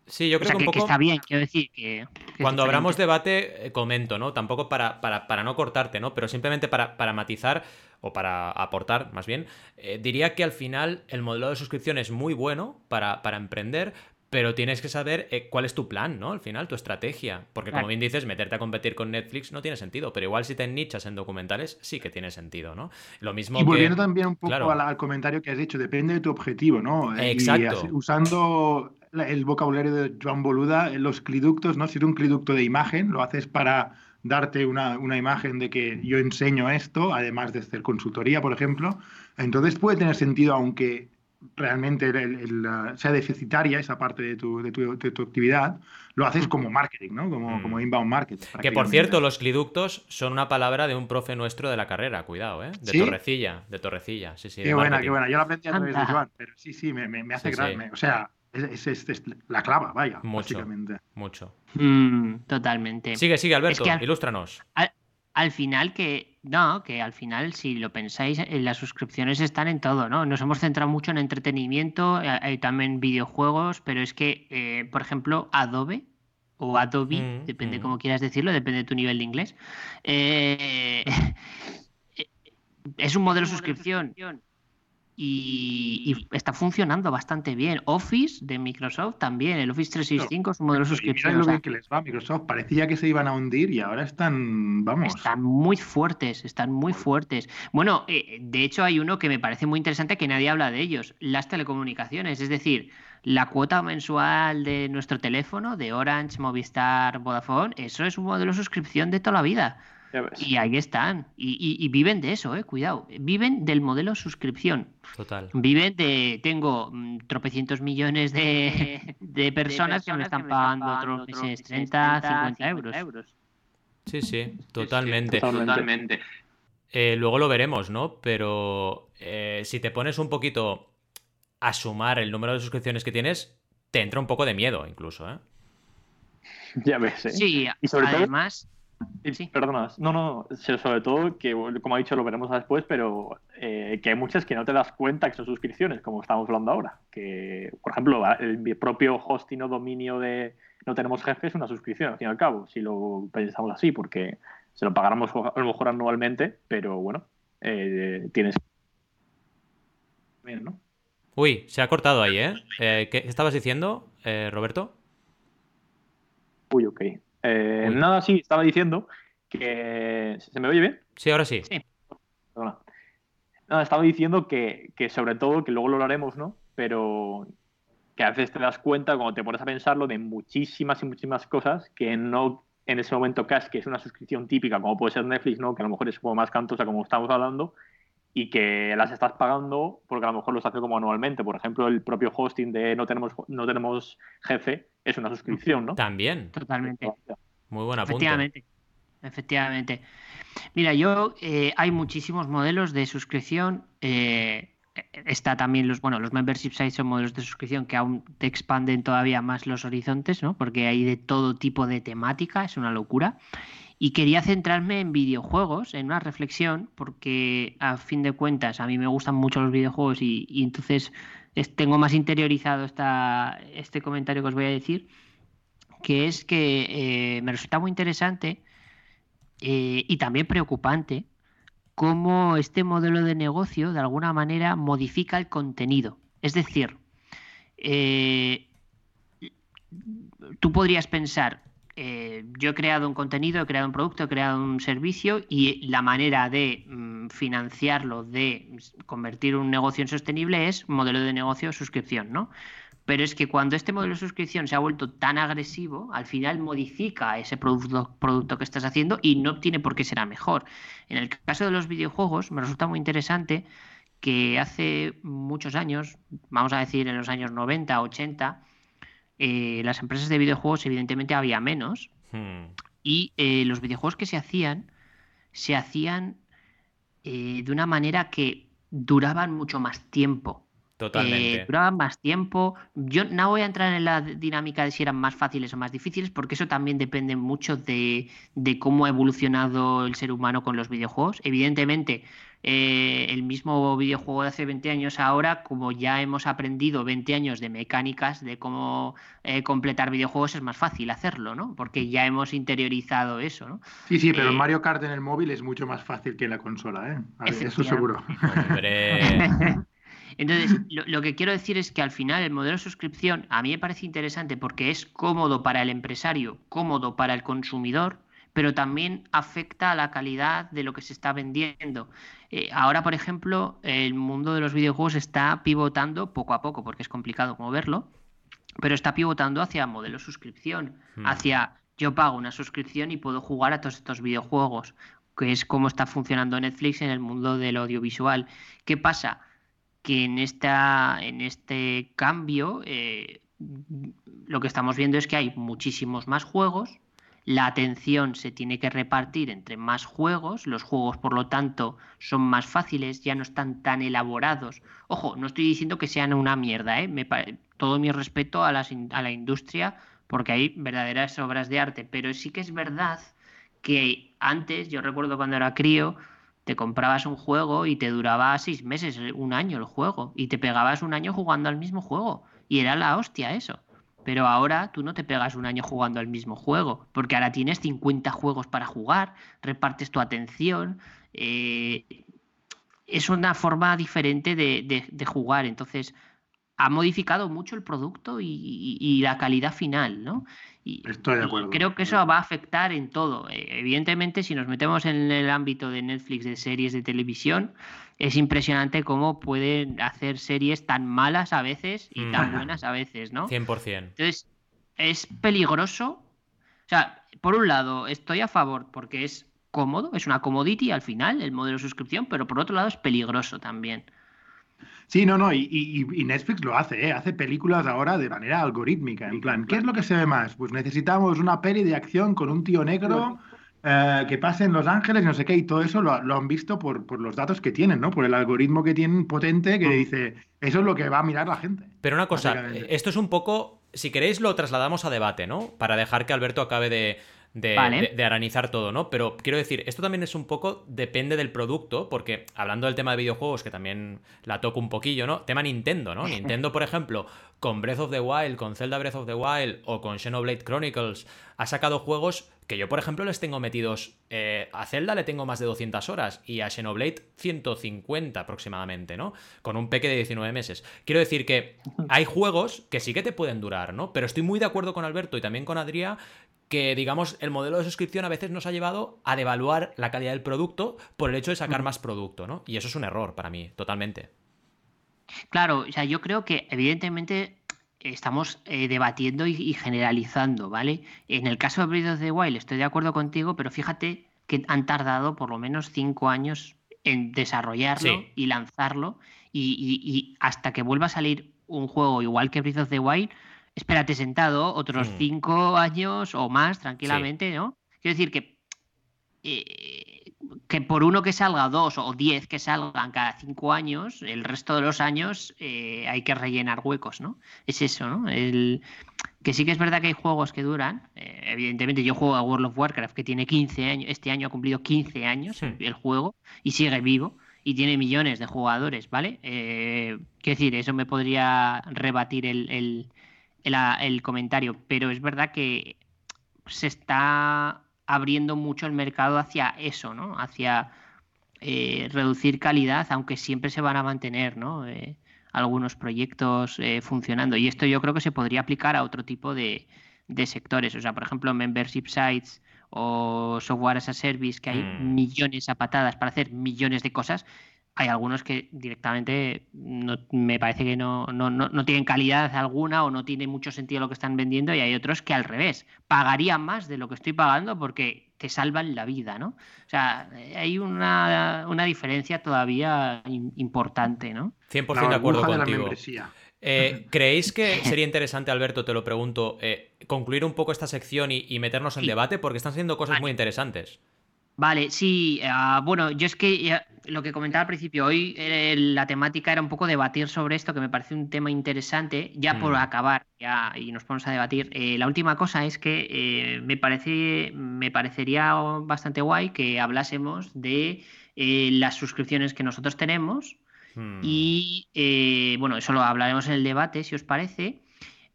[SPEAKER 1] Sí, yo creo que, un poco...
[SPEAKER 2] está bien, quiero decir que...
[SPEAKER 1] cuando abramos debate, eh, comento, ¿no? Tampoco para, para, no cortarte, ¿no? Pero simplemente para, para matizar o para aportar, más bien, eh, diría que al final el modelo de suscripción es muy bueno para, para emprender, pero tienes que saber eh, cuál es tu plan, ¿no? Al final, tu estrategia. Porque como bien dices, meterte a competir con Netflix no tiene sentido, pero igual si te nichas en documentales, sí que tiene sentido, ¿no? Lo mismo
[SPEAKER 3] y volviendo también un poco al, comentario que has dicho, depende de tu objetivo, ¿no?
[SPEAKER 1] Eh, Exacto.
[SPEAKER 3] usando el vocabulario de Joan Boluda, los cliductos, ¿no? Si es un cliducto de imagen, lo haces para darte una, una, imagen de que yo enseño esto, además de hacer consultoría, por ejemplo, entonces puede tener sentido, aunque realmente sea deficitaria esa parte de tu, de, tu, de tu, actividad, lo haces como marketing, ¿no? Como, mm. como inbound marketing.
[SPEAKER 1] Que por cierto, los cliductos son una palabra de un profe nuestro de la carrera, cuidado, ¿eh? De Torrecilla, de Torrecilla, sí, sí.
[SPEAKER 3] Qué buena, qué buena. Yo la aprendí a través de Joan, pero sí, sí, me, me, hace sí, o sea, es, es, la clava, vaya, mucho, básicamente.
[SPEAKER 1] Mucho.
[SPEAKER 2] Mm, totalmente.
[SPEAKER 1] Sigue, sigue, Alberto, ilústranos
[SPEAKER 2] al final que no, que al final si lo pensáis, eh, las suscripciones están en todo, ¿no? Nos hemos centrado mucho en entretenimiento, hay eh, también videojuegos, pero es que, eh, por ejemplo, Adobe o Adobe, mm, depende mm. cómo quieras decirlo, depende de tu nivel de inglés, es un modelo de suscripción y, está funcionando bastante bien. Office de Microsoft también, el Office 365 es un modelo de suscripción.
[SPEAKER 3] lo bien que les va Microsoft, parecía que se iban a hundir y ahora están, vamos.
[SPEAKER 2] Están muy fuertes, están muy fuertes. Bueno, eh, de hecho hay uno que me parece muy interesante que nadie habla de ellos, las telecomunicaciones, es decir, la cuota mensual de nuestro teléfono, de Orange, Movistar, Vodafone, eso es un modelo de suscripción de toda la vida. Y ahí están. Y, viven de eso, eh, cuidado. Viven del modelo suscripción.
[SPEAKER 1] Total.
[SPEAKER 2] Viven de. Tengo mm, tropecientos millones de, de, personas que me están pagando otros meses 30, 50 euros.
[SPEAKER 1] Sí, sí, totalmente.
[SPEAKER 4] totalmente.
[SPEAKER 1] Eh, luego lo veremos, ¿no? Pero eh, si te pones un poquito a sumar el número de suscripciones que tienes, te entra un poco de miedo, incluso, ¿eh?
[SPEAKER 4] Ya ves, ¿eh?
[SPEAKER 2] Sí, y sobre además.
[SPEAKER 4] Sí. Perdona, no, no, sobre todo que, como ha dicho, lo veremos después, pero eh, que hay muchas que no te das cuenta que son suscripciones, como estamos hablando ahora. Que, por ejemplo, el propio hosting o dominio de No Tenemos Jefe es una suscripción, al fin y al cabo, si lo pensamos así, porque se lo pagáramos a lo mejor anualmente, pero bueno, eh, tienes.
[SPEAKER 1] Bien, ¿no? Uy, se ha cortado ahí, ¿eh? eh qué estabas diciendo, Roberto?
[SPEAKER 4] Uy, ok. Eh, nada, sí, estaba diciendo que. ¿Se me oye bien?
[SPEAKER 1] Sí, ahora sí.
[SPEAKER 4] Sí. Nada, estaba diciendo que, sobre todo, que luego lo haremos, ¿no? Pero que a veces te das cuenta, cuando te pones a pensarlo, de muchísimas y muchísimas cosas que no en ese momento cash, que es una suscripción típica, como puede ser Netflix, ¿no? Que a lo mejor es como más cantosa, como estamos hablando, y que las estás pagando porque a lo mejor los hace como anualmente. Por ejemplo, el propio hosting de no tenemos, no tenemos jefe es una suscripción, ¿no?
[SPEAKER 1] También.
[SPEAKER 2] Totalmente.
[SPEAKER 1] Muy buena punto.
[SPEAKER 2] efectivamente. Mira, yo eh, hay muchísimos modelos de suscripción. Eh, está también los, bueno, los membership sites son modelos de suscripción que aún te expanden todavía más los horizontes, ¿no? Porque hay de todo tipo de temática, es una locura. Y quería centrarme en videojuegos, en una reflexión, porque a fin de cuentas a mí me gustan mucho los videojuegos y, entonces tengo más interiorizado esta, este comentario que os voy a decir, que es que eh, me resulta muy interesante eh, y también preocupante cómo este modelo de negocio de alguna manera modifica el contenido. Es decir, eh, tú podrías pensar, eh, yo he creado un contenido, he creado un producto, he creado un servicio y la manera de mm, financiarlo, de convertir un negocio en sostenible es modelo de negocio suscripción, ¿no? Pero es que cuando este modelo de suscripción se ha vuelto tan agresivo, al final modifica ese producto, producto que estás haciendo y no tiene por qué ser mejor. En el caso de los videojuegos, me resulta muy interesante que hace muchos años, vamos a decir en los años 90, 80, eh, las empresas de videojuegos evidentemente había menos hmm. y eh, los videojuegos que se hacían se hacían eh, de una manera que duraban mucho más tiempo.
[SPEAKER 1] Totalmente.
[SPEAKER 2] duraban más tiempo. Yo no voy a entrar en la dinámica de si eran más fáciles o más difíciles, porque eso también depende mucho de, de cómo ha evolucionado el ser humano con los videojuegos. Evidentemente, eh, el mismo videojuego de hace 20 años ahora, como ya hemos aprendido 20 años de mecánicas de cómo eh, completar videojuegos, es más fácil hacerlo, ¿no? Porque ya hemos interiorizado eso, ¿no?
[SPEAKER 3] Sí, sí, pero eh, Mario Kart en el móvil es mucho más fácil que en la consola, ¿eh? eso seguro.
[SPEAKER 2] Entonces, lo, que quiero decir es que al final el modelo de suscripción a mí me parece interesante porque es cómodo para el empresario, cómodo para el consumidor, pero también afecta a la calidad de lo que se está vendiendo. Eh, ahora, por ejemplo, el mundo de los videojuegos está pivotando poco a poco, porque es complicado moverlo, pero está pivotando hacia modelo suscripción, hmm. hacia yo pago una suscripción y puedo jugar a todos estos videojuegos, que es como está funcionando Netflix en el mundo del audiovisual. ¿Qué pasa? Que en, esta, en este cambio eh, lo que estamos viendo es que hay muchísimos más juegos, la atención se tiene que repartir entre más juegos, los juegos por lo tanto son más fáciles, ya no están tan elaborados. Ojo, no estoy diciendo que sean una mierda, ¿eh? Me, todo mi respeto a, a la industria porque hay verdaderas obras de arte, pero sí que es verdad que antes, yo recuerdo cuando era crío, te comprabas un juego y te duraba seis meses, un año el juego, y te pegabas un año jugando al mismo juego. Y era la hostia eso. Pero ahora tú no te pegas un año jugando al mismo juego, porque ahora tienes 50 juegos para jugar, repartes tu atención. Eh, es una forma diferente de, jugar. Entonces, ha modificado mucho el producto y, y la calidad final, ¿no?
[SPEAKER 3] Y, Estoy de acuerdo.
[SPEAKER 2] creo que eso va a afectar en todo. Eh, evidentemente, si nos metemos en el ámbito de Netflix, de series de televisión, es impresionante cómo pueden hacer series tan malas a veces y tan mm. buenas a veces, ¿no?
[SPEAKER 1] 100%.
[SPEAKER 2] Entonces, es peligroso. O sea, por un lado, estoy a favor porque es cómodo, es una commodity al final, el modelo de suscripción, pero por otro lado es peligroso también.
[SPEAKER 3] Sí, no, no, y, Netflix lo hace, ¿eh? hace películas ahora de manera algorítmica. En plan, ¿qué es lo que se ve más? Pues necesitamos una peli de acción con un tío negro eh, que pase en Los Ángeles, no sé qué, y todo eso lo, han visto por, por, los datos que tienen, ¿no? Por el algoritmo que tienen potente que mm. dice, eso es lo que va a mirar la gente.
[SPEAKER 1] Pero una cosa, esto es un poco, si queréis lo trasladamos a debate, ¿no? Para dejar que Alberto acabe de, de, de, aranizar todo, ¿no? Pero quiero decir, esto también es un poco, depende del producto, porque hablando del tema de videojuegos, que también la toco un poquillo, ¿no? Tema Nintendo, ¿no? Nintendo, por ejemplo, con Breath of the Wild, con Zelda Breath of the Wild o con Xenoblade Chronicles, ha sacado juegos que yo, por ejemplo, les tengo metidos. Eh, a Zelda le tengo más de 200 horas y a Xenoblade 150 aproximadamente, ¿no? Con un peque de 19 meses. Quiero decir que hay juegos que sí que te pueden durar, ¿no? Pero estoy muy de acuerdo con Alberto y también con Adrián que, digamos, el modelo de suscripción a veces nos ha llevado a devaluar la calidad del producto por el hecho de sacar más producto, ¿no? Y eso es un error para mí, totalmente.
[SPEAKER 2] Claro, o sea, yo creo que evidentemente estamos eh, debatiendo y, generalizando, ¿vale? En el caso de Breath of the Wild estoy de acuerdo contigo, pero fíjate que han tardado por lo menos cinco años en desarrollarlo y lanzarlo y, hasta que vuelva a salir un juego igual que Breath of the Wild, espérate sentado otros mm. cinco años o más tranquilamente, ¿no? Quiero decir que eh, que por uno que salga, dos o diez que salgan cada cinco años, el resto de los años eh, hay que rellenar huecos, ¿no? Es eso, ¿no? El, que sí que es verdad que hay juegos que duran. Eh, evidentemente, yo juego a World of Warcraft, que tiene 15 años, este año ha cumplido 15 años el, juego y sigue vivo y tiene millones de jugadores, ¿vale? Eh, quiero decir, eso me podría rebatir el, el comentario, pero es verdad que se está abriendo mucho el mercado hacia eso, ¿no? Hacia eh, reducir calidad, aunque siempre se van a mantener, ¿no? Eh, algunos proyectos eh, funcionando. Y esto yo creo que se podría aplicar a otro tipo de, sectores. O sea, por ejemplo, membership sites o software as a service, que hay mm. millones a patadas para hacer millones de cosas hay algunos que directamente no, me parece que no, no, tienen calidad alguna o no tiene mucho sentido lo que están vendiendo y hay otros que al revés, pagarían más de lo que estoy pagando porque te salvan la vida, ¿no? O sea, hay una, diferencia todavía importante, ¿no?
[SPEAKER 1] 100% de acuerdo contigo. Eh, ¿Creéis que sería interesante, Alberto, te lo pregunto, eh, concluir un poco esta sección y, meternos en debate? Porque están siendo cosas muy interesantes.
[SPEAKER 2] Vale, sí, ah, bueno, yo es que lo que comentaba al principio, hoy eh, la temática era un poco debatir sobre esto, que me parece un tema interesante, ya por mm. acabar, ya, y nos ponemos a debatir. Eh, la última cosa es que eh, me, parece, me parecería bastante guay que hablásemos de las suscripciones que nosotros tenemos, mm. y bueno, eso lo hablaremos en el debate, si os parece.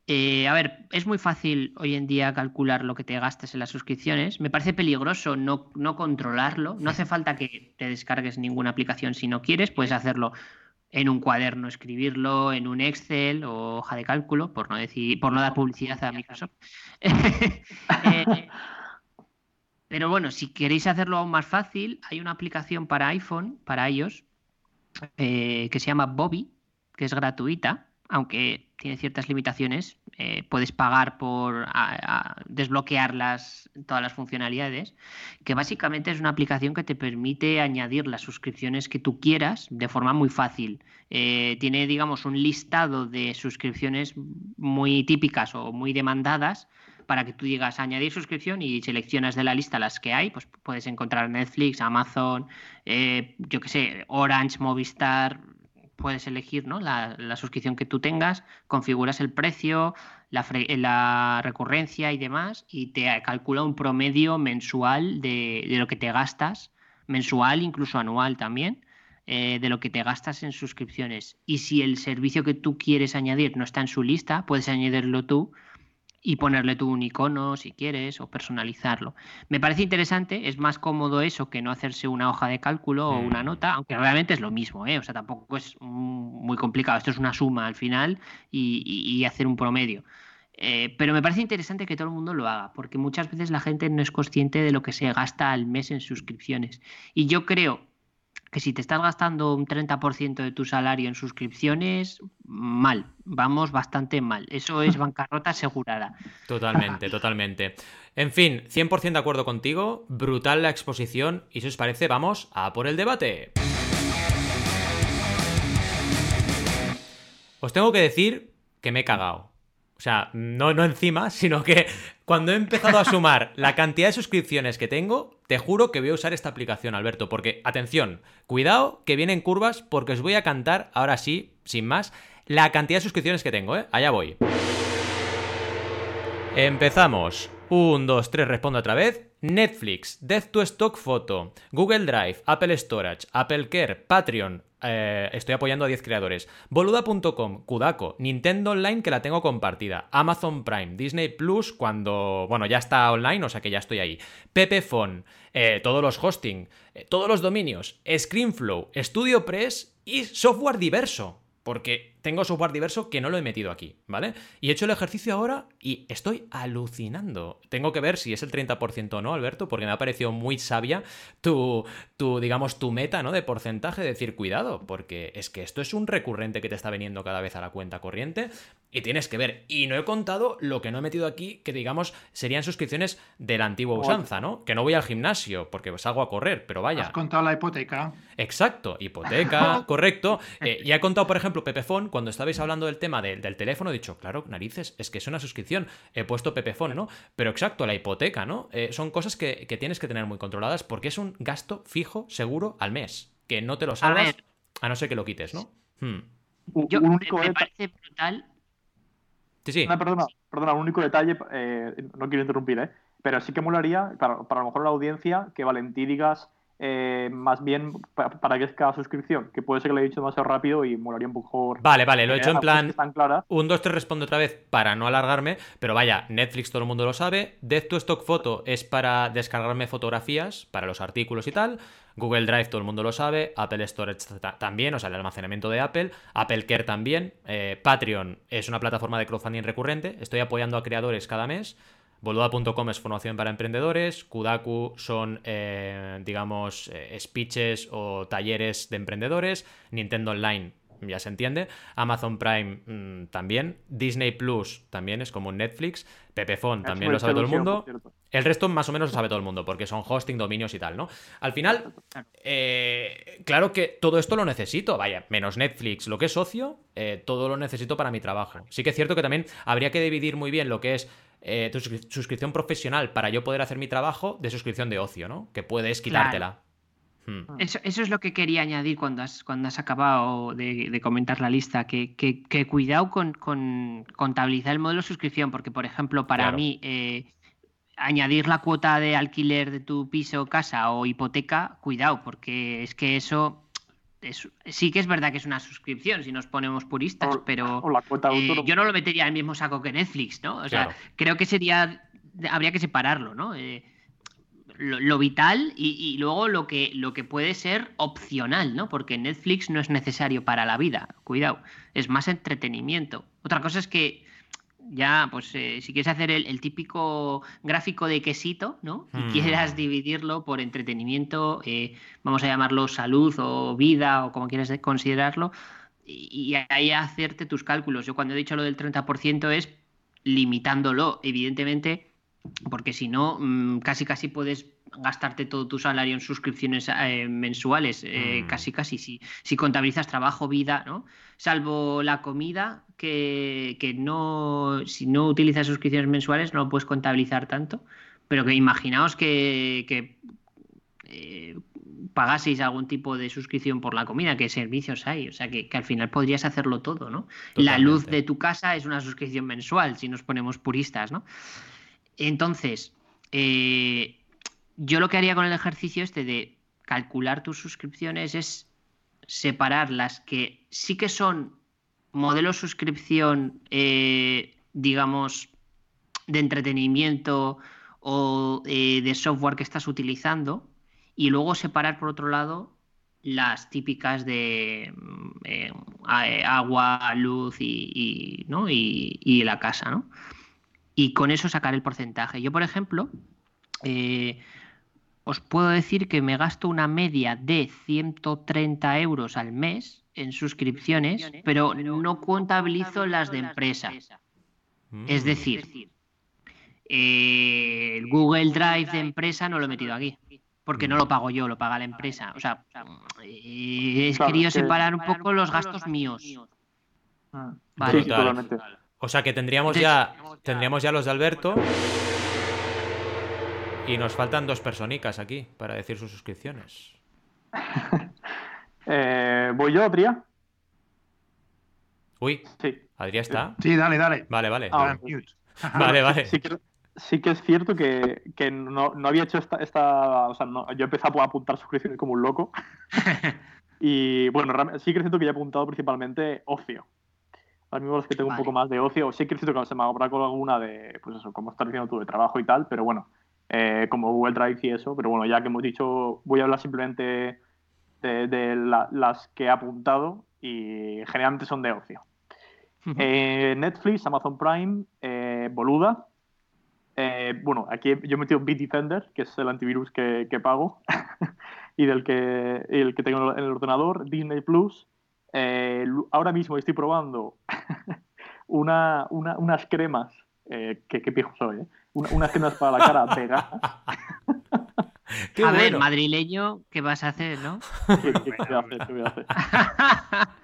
[SPEAKER 2] Eh, a ver, es muy fácil hoy en día calcular lo que te gastas en las suscripciones. Me parece peligroso no, no controlarlo. No hace falta que te descargues ninguna aplicación si no quieres. Puedes hacerlo en un cuaderno, escribirlo en un Excel o hoja de cálculo, por no decir, por no dar publicidad a Microsoft. Eh, pero bueno, si queréis hacerlo aún más fácil, hay una aplicación para iPhone, para ellos, eh, que se llama Bobby, que es gratuita aunque tiene ciertas limitaciones, eh, puedes pagar por desbloquear todas las funcionalidades, que básicamente es una aplicación que te permite añadir las suscripciones que tú quieras de forma muy fácil. Eh, tiene, digamos, un listado de suscripciones muy típicas o muy demandadas para que tú digas añadir suscripción y seleccionas de la lista las que hay, pues puedes encontrar Netflix, Amazon, eh, yo qué sé, Orange, Movistar, puedes elegir ¿no? la, suscripción que tú tengas, configuras el precio, la, recurrencia y demás, y te calcula un promedio mensual de, lo que te gastas, mensual, incluso anual también, eh, de lo que te gastas en suscripciones. Y si el servicio que tú quieres añadir no está en su lista, puedes añadirlo tú y ponerle tú un icono si quieres o personalizarlo. Me parece interesante, es más cómodo eso que no hacerse una hoja de cálculo o una mm. nota, aunque realmente es lo mismo, ¿eh? o sea, tampoco es muy complicado, esto es una suma al final y, hacer un promedio. Eh, pero me parece interesante que todo el mundo lo haga, porque muchas veces la gente no es consciente de lo que se gasta al mes en suscripciones. Y yo creo que si te estás gastando un 30% de tu salario en suscripciones, mal, vamos bastante mal. Eso es bancarrota asegurada.
[SPEAKER 1] Totalmente, totalmente. En fin, 100% de acuerdo contigo, brutal la exposición y si os parece, vamos a por el debate. Os tengo que decir que me he cagado. O sea, no, no encima, sino que cuando he empezado a sumar la cantidad de suscripciones que tengo, te juro que voy a usar esta aplicación, Alberto, porque, atención, cuidado que vienen curvas porque os voy a cantar, ahora sí, sin más, la cantidad de suscripciones que tengo, ¿eh? Allá voy. Empezamos. 1, 2, 3, respondo otra vez. Netflix, Death to Stock Photo, Google Drive, Apple Storage, Apple Care, Patreon, eh, estoy apoyando a 10 creadores. Boluda.com, Kudako, Nintendo Online que la tengo compartida, Amazon Prime, Disney Plus cuando, bueno, ya está online, o sea que ya estoy ahí. Pepephone, eh, todos los hosting, eh, todos los dominios, ScreenFlow, Studio Press y software diverso. Porque tengo software diverso que no lo he metido aquí, ¿vale? Y he hecho el ejercicio ahora y estoy alucinando. Tengo que ver si es el 30% o no, Alberto, porque me ha parecido muy sabia tu, tu, digamos, tu meta, ¿no? De porcentaje, de decir, cuidado, porque es que esto es un recurrente que te está viniendo cada vez a la cuenta corriente y tienes que ver. Y no he contado lo que no he metido aquí, que digamos serían suscripciones de la antigua usanza, ¿no? Que no voy al gimnasio porque salgo a correr, pero vaya.
[SPEAKER 3] Has contado la hipoteca.
[SPEAKER 1] Exacto, hipoteca, correcto. Eh, y he contado, por ejemplo, Pepefon cuando estabais hablando del tema del teléfono, he dicho, claro, narices, es que es una suscripción. He puesto Pepefone, ¿no? Pero exacto, la hipoteca, ¿no? Eh, son cosas que, tienes que tener muy controladas porque es un gasto fijo, seguro, al mes. Que no te lo salgas, a, no ser que lo quites, ¿no?
[SPEAKER 2] Hmm. Yo, un único me, parece brutal.
[SPEAKER 1] Sí, sí.
[SPEAKER 4] perdona, perdona, un único detalle, eh, no quiero interrumpir, ¿eh? Pero sí que molaría, para, para a lo mejor la audiencia, que Valentí digas eh, más bien para, que es cada suscripción, que puede ser que lo he dicho demasiado rápido y molaría un poco.
[SPEAKER 1] Vale, vale, lo he hecho en plan. Un, dos, tres, respondo otra vez para no alargarme, pero vaya, Netflix todo el mundo lo sabe. Death to Stock Photo es para descargarme fotografías para los artículos y tal. Google Drive todo el mundo lo sabe. Apple Storage también, o sea, el almacenamiento de Apple. Apple Care también. Eh, Patreon es una plataforma de crowdfunding recurrente. Estoy apoyando a creadores cada mes. Boluda.com es formación para emprendedores, Kudaku son, eh, digamos, eh, speeches o talleres de emprendedores, Nintendo Online ya se entiende, Amazon Prime mm, también, Disney Plus también es como Netflix, Pepefon también lo sabe todo el mundo, el resto más o menos lo sabe todo el mundo porque son hosting, dominios y tal, ¿no? Al final, eh, claro que todo esto lo necesito, vaya, menos Netflix, lo que es socio, todo lo necesito para mi trabajo. Sí que es cierto que también habría que dividir muy bien lo que es eh, tu suscripción profesional para yo poder hacer mi trabajo de suscripción de ocio, ¿no? Que puedes quitártela.
[SPEAKER 2] Hmm. Eso, es lo que quería añadir cuando has, cuando has acabado de, comentar la lista, que, cuidado con, contabilizar el modelo de suscripción, porque por ejemplo, para mí, eh, añadir la cuota de alquiler de tu piso, casa o hipoteca, cuidado, porque es que eso sí que es verdad que es una suscripción si nos ponemos puristas, pero eh, yo no lo metería en el mismo saco que Netflix, ¿no? O sea, creo que sería, habría que separarlo, ¿no? Eh, lo, vital y, luego lo que, lo que puede ser opcional, ¿no? Porque Netflix no es necesario para la vida, cuidado, es más entretenimiento. Otra cosa es que ya, pues eh, si quieres hacer el, típico gráfico de quesito, ¿no? Y mm. quieras dividirlo por entretenimiento, eh, vamos a llamarlo salud o vida o como quieras considerarlo, y, ahí hacerte tus cálculos. Yo cuando he dicho lo del 30% es limitándolo, evidentemente, porque si no, mm, casi casi puedes gastarte todo tu salario en suscripciones eh, mensuales, eh, mm. casi casi, si, si contabilizas trabajo, vida, ¿no? Salvo la comida, que, no, si no utilizas suscripciones mensuales no lo puedes contabilizar tanto, pero que imaginaos que, eh, pagaseis algún tipo de suscripción por la comida, qué servicios hay, o sea que, al final podrías hacerlo todo, ¿no? La luz de tu casa es una suscripción mensual, si nos ponemos puristas, ¿no? Entonces, eh, yo lo que haría con el ejercicio este de calcular tus suscripciones es separar las que sí que son modelos suscripción, eh, digamos, de entretenimiento o eh, de software que estás utilizando y luego separar por otro lado las típicas de agua, luz y, ¿no? y, la casa, ¿no? Y con eso sacar el porcentaje. Yo, por ejemplo, os puedo decir que me gasto una media de 130 euros al mes en suscripciones, pero no contabilizo las de empresa. Es mm. decir, el Google Drive de empresa no lo he metido aquí, porque no lo pago yo, lo paga la empresa. O sea, he querido separar un poco los gastos míos.
[SPEAKER 1] Ah. Vale. O sea que tendríamos ya, tendríamos ya los de Alberto. Y nos faltan dos personicas aquí para decir sus suscripciones.
[SPEAKER 4] Eh, ¿Voy yo, Adrián?
[SPEAKER 1] Uy, sí. ¿Adrián está?
[SPEAKER 3] Sí, dale, dale.
[SPEAKER 1] Vale, vale. Ah, vale, vale.
[SPEAKER 4] Sí que, es cierto que, no, había hecho esta... esta o sea, yo empecé a apuntar suscripciones como un loco. y bueno, sí que es cierto que ya he apuntado principalmente ocio. Ahora mismo es que tengo un poco más de ocio. Sí que es cierto que se me habrá con alguna de, pues eso, como estás diciendo tú, de trabajo y tal, pero bueno, eh, como Google Drive y eso, pero bueno, ya que hemos dicho, voy a hablar simplemente de, las que he apuntado y generalmente son de ocio. Eh, Netflix, Amazon Prime, eh, Boluda. bueno, aquí yo he metido Bitdefender, que es el antivirus que, pago y del que, el que tengo en el ordenador, Disney Plus. Ahora mismo estoy probando una, unas cremas, que, que pijo soy, ¿eh? unas cremas para la cara vegana.
[SPEAKER 2] a ver, madrileño, ¿qué vas a hacer, no?
[SPEAKER 4] ¿Qué, voy a hacer? ¿Qué voy a hacer?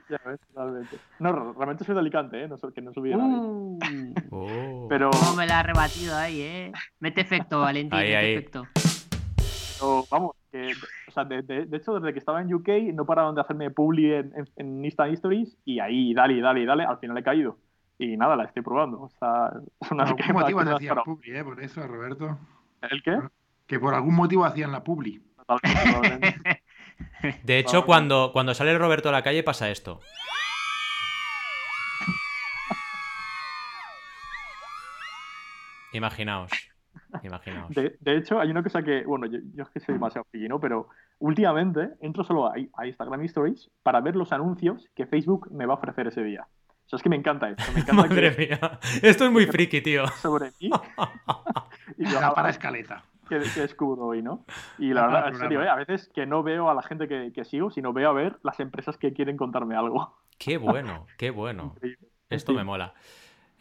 [SPEAKER 4] ya ves, realmente. No, realmente soy de Alicante, ¿eh? No, que no subí uh.
[SPEAKER 2] oh. Pero... ¿Cómo me la ha rebatido ahí, eh? Mete efecto, Valentín, mete efecto.
[SPEAKER 4] Pero, vamos, que, o sea, de, de, hecho, desde que estaba en UK no pararon de hacerme publi en, en, en Insta Stories y ahí, dale, dale, dale, al final he caído. Y nada, la estoy probando. O sea,
[SPEAKER 3] es una ¿Por algún motivo te hacían publi, eh? Por eso, Roberto.
[SPEAKER 4] ¿El qué?
[SPEAKER 3] Que por algún motivo hacían la publi.
[SPEAKER 1] De hecho, cuando, cuando sale Roberto a la calle pasa esto. Imaginaos. Imaginaos.
[SPEAKER 4] De, hecho, hay una cosa que, bueno, yo, es que soy demasiado ¿no? Pero últimamente entro solo a, a, Instagram Stories para ver los anuncios que Facebook me va a ofrecer ese día. O sea, es que me encanta esto. Me encanta
[SPEAKER 1] Madre mía. Esto es muy friki, tío.
[SPEAKER 4] Sobre mí.
[SPEAKER 3] y la para escaleta.
[SPEAKER 4] Que, descubro hoy, ¿no? Y la verdad, en serio, ¿eh? a veces que no veo a la gente que, que, sigo, sino veo a ver las empresas que quieren contarme algo.
[SPEAKER 1] Qué bueno, qué bueno. Esto me mola.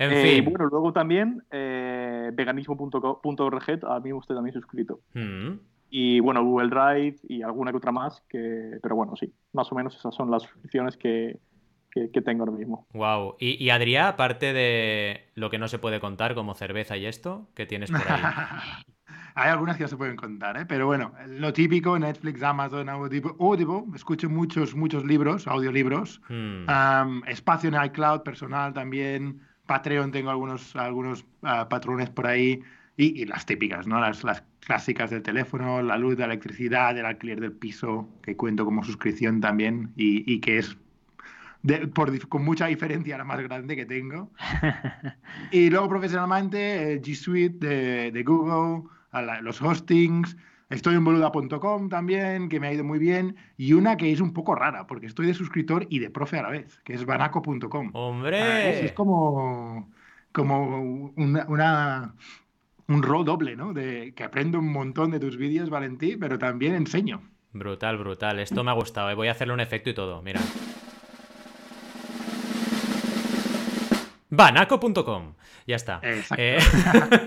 [SPEAKER 1] En
[SPEAKER 4] eh,
[SPEAKER 1] fin.
[SPEAKER 4] Bueno, luego también eh, veganismo.org, a mí usted también suscrito. Mm. Y bueno, Google Drive y alguna que otra más, que, pero bueno, sí, más o menos esas son las suscripciones que, que, tengo ahora mismo.
[SPEAKER 1] Wow. ¿Y, y Adrián, aparte de lo que no se puede contar como cerveza y esto, ¿qué tienes por ahí?
[SPEAKER 3] Hay algunas que no se pueden contar, ¿eh? pero bueno, lo típico, Netflix, Amazon, Audible, Audible escucho muchos, muchos libros, audiolibros, hmm. espacio en iCloud personal también, Patreon tengo algunos, algunos uh, patrones por ahí, y, las típicas, ¿no? Las, las clásicas del teléfono, la luz, la electricidad, el alquiler del piso, que cuento como suscripción también, y, y que es por, con mucha diferencia la más grande que tengo. y luego profesionalmente, G Suite de, de Google, los hostings. Estoy en boluda.com también, que me ha ido muy bien. Y una que es un poco rara, porque estoy de suscriptor y de profe a la vez, que es banaco.com.
[SPEAKER 1] ¡Hombre!
[SPEAKER 3] es, como, como una, un rol doble, ¿no? De que aprendo un montón de tus vídeos, Valentín, pero también enseño.
[SPEAKER 1] Brutal, brutal. Esto me ha gustado. ¿eh? Voy a hacerle un efecto y todo. Mira. Banaco.com. Ya está. Eh,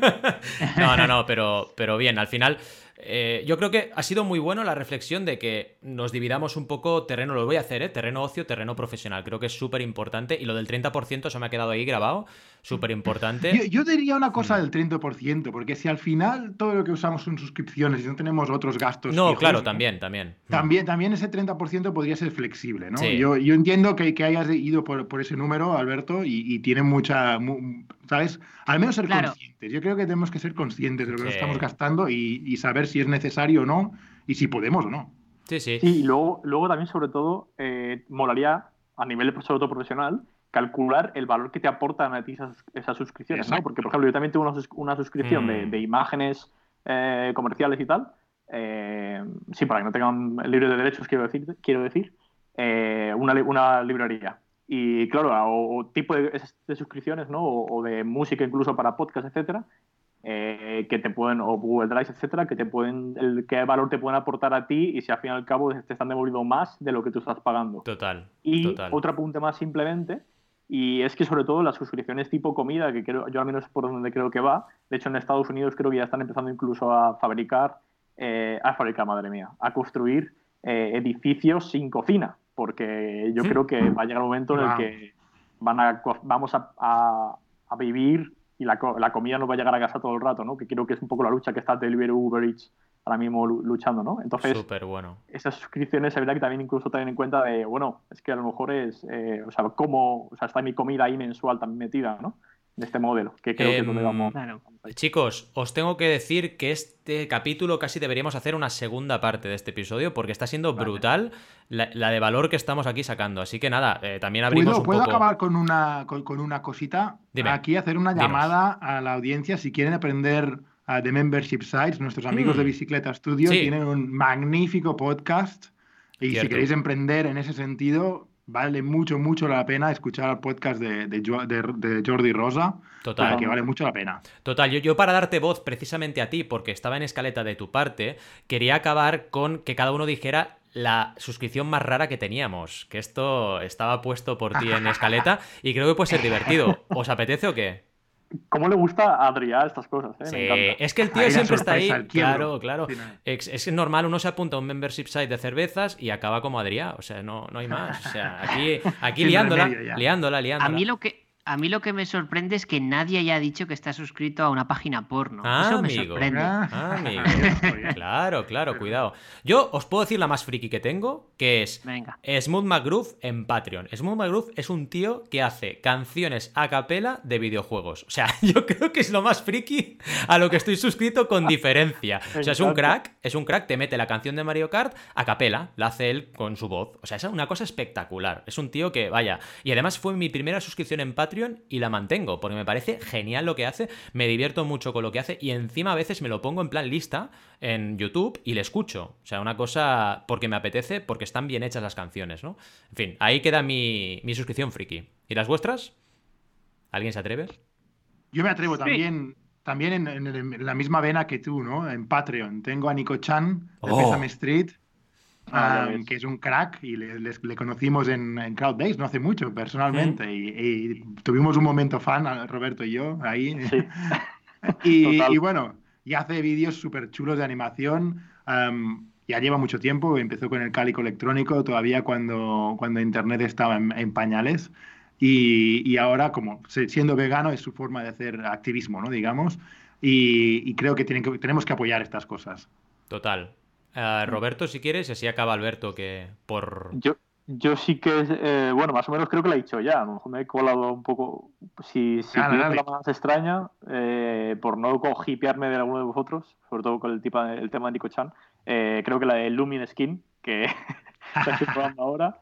[SPEAKER 1] no, no, no, pero, pero bien, al final eh, yo creo que ha sido muy bueno la reflexión de que nos dividamos un poco terreno, lo voy a hacer, ¿eh? terreno ocio, terreno profesional. Creo que es súper importante y lo del 30% se me ha quedado ahí grabado, súper importante.
[SPEAKER 3] Yo, diría una cosa del 30%, porque si al final todo lo que usamos son suscripciones y no tenemos otros gastos.
[SPEAKER 1] No, claro, también, también.
[SPEAKER 3] También, también ese 30% podría ser flexible, ¿no? Yo, yo, entiendo que, que hayas ido por, por, ese número, Alberto, y, tiene mucha, ¿sabes? Al menos ser conscientes. Yo creo que tenemos que ser conscientes de lo que nos estamos gastando y, y saber si es necesario o no y si podemos o no.
[SPEAKER 1] Sí, sí.
[SPEAKER 4] y luego, luego también, sobre todo, eh, molaría a nivel de sobre profesional calcular el valor que te aportan a ti esas, suscripciones, ¿no? Porque, por ejemplo, yo también tengo una, suscripción de, mm. imágenes eh, comerciales y tal. Eh, sí, para que no tengan libre de derechos, quiero decir, quiero decir una, una librería. Y claro, o, tipo de, suscripciones, ¿no? O, de música incluso para podcast, etcétera, eh, que te pueden, o Google Drive, etcétera, que te pueden, el, qué valor te pueden aportar a ti y si al fin y al cabo te están devolviendo más de lo que tú estás pagando.
[SPEAKER 1] Total.
[SPEAKER 4] Y otro apunte más simplemente, y es que sobre todo las suscripciones tipo comida, que creo, yo al menos por donde creo que va, de hecho en Estados Unidos creo que ya están empezando incluso a fabricar, eh, a fabricar, madre mía, a construir eh, edificios sin cocina, porque yo creo que va a llegar un momento en el que van a, vamos a, a, a vivir y la, la, comida no va a llegar a casa todo el rato, ¿no? Que creo que es un poco la lucha que está Deliveroo Uber Eats ahora mismo luchando, ¿no? Entonces,
[SPEAKER 1] Súper bueno.
[SPEAKER 4] esas suscripciones verá que también incluso tienen en cuenta de, bueno, es que a lo mejor es, eh, o sea, cómo, o sea, está mi comida ahí mensual también metida, ¿no? de este modelo, que creo que es donde em, vamos.
[SPEAKER 1] Chicos, os tengo que decir que este capítulo casi deberíamos hacer una segunda parte de este episodio porque está siendo brutal la, de valor que estamos aquí sacando. Así que nada, eh, también abrimos
[SPEAKER 3] ¿Puedo, ¿puedo acabar con una, con, una cosita? Aquí hacer una llamada a la audiencia si quieren aprender uh, de Membership Sites. Nuestros amigos de mm. Bicicleta Studio tienen un magnífico podcast. Y si queréis emprender en ese sentido, vale mucho, mucho la pena escuchar el podcast de, de, Jordi Rosa. Total. Que vale mucho la pena.
[SPEAKER 1] Total, yo, yo para darte voz precisamente a ti, porque estaba en escaleta de tu parte, quería acabar con que cada uno dijera la suscripción más rara que teníamos. Que esto estaba puesto por ti en escaleta y creo que puede ser divertido. ¿Os apetece o qué?
[SPEAKER 4] Cómo le gusta a Adrián estas cosas. ¿eh?
[SPEAKER 1] Sí, es que el tío siempre está ahí. Claro, claro. Es, es, normal, uno se apunta a un membership site de cervezas y acaba como Adrián. O sea, no, no hay más. O sea, aquí, aquí liándola, liándola, liándola.
[SPEAKER 2] A mí lo que, a mí lo que me sorprende es que nadie haya dicho que está suscrito a una página porno.
[SPEAKER 1] Ah,
[SPEAKER 2] Eso
[SPEAKER 1] me sorprende. Ah, amigo. claro, claro, cuidado. Yo os puedo decir la más friki que tengo, que es
[SPEAKER 2] Venga.
[SPEAKER 1] Smooth McGroove en Patreon. Smooth McGroove es un tío que hace canciones a capela de videojuegos. O sea, yo creo que es lo más friki a lo que estoy suscrito con diferencia. O sea, es un crack, es un crack, te mete la canción de Mario Kart a capela, la hace él con su voz. O sea, es una cosa espectacular. Es un tío que, vaya, y además fue mi primera suscripción en Patreon y la mantengo, porque me parece genial lo que hace, me divierto mucho con lo que hace y encima a veces me lo pongo en plan lista en YouTube y le escucho. O sea, una cosa porque me apetece, porque están bien hechas las canciones, ¿no? En fin, ahí queda mi, suscripción friki. ¿Y las vuestras? ¿Alguien se atreve?
[SPEAKER 3] Yo me atrevo también, también en, la misma vena que tú, ¿no? En Patreon. Tengo a Nico Chan de oh. Street Ah, que es un crack y le, conocimos en, en Crowd Days no hace mucho personalmente y, tuvimos un momento fan, Roberto y yo, ahí. y, bueno, y hace vídeos súper chulos de animación. ya lleva mucho tiempo, empezó con el cálico electrónico todavía cuando, cuando Internet estaba en, pañales. Y, ahora, como siendo vegano, es su forma de hacer activismo, ¿no? Digamos. Y, creo que, tienen que tenemos que apoyar estas cosas.
[SPEAKER 1] Total, eh, Roberto, si quieres, y así acaba Alberto, que por...
[SPEAKER 4] Yo, yo sí que, eh, bueno, más o menos creo que lo he dicho ya, a lo mejor me he colado un poco, si, si la más extraña, eh, por no hipearme de alguno de vosotros, sobre todo con el, tipo, el tema de Nico Chan, creo que la de Lumin Skin, que estoy probando ahora,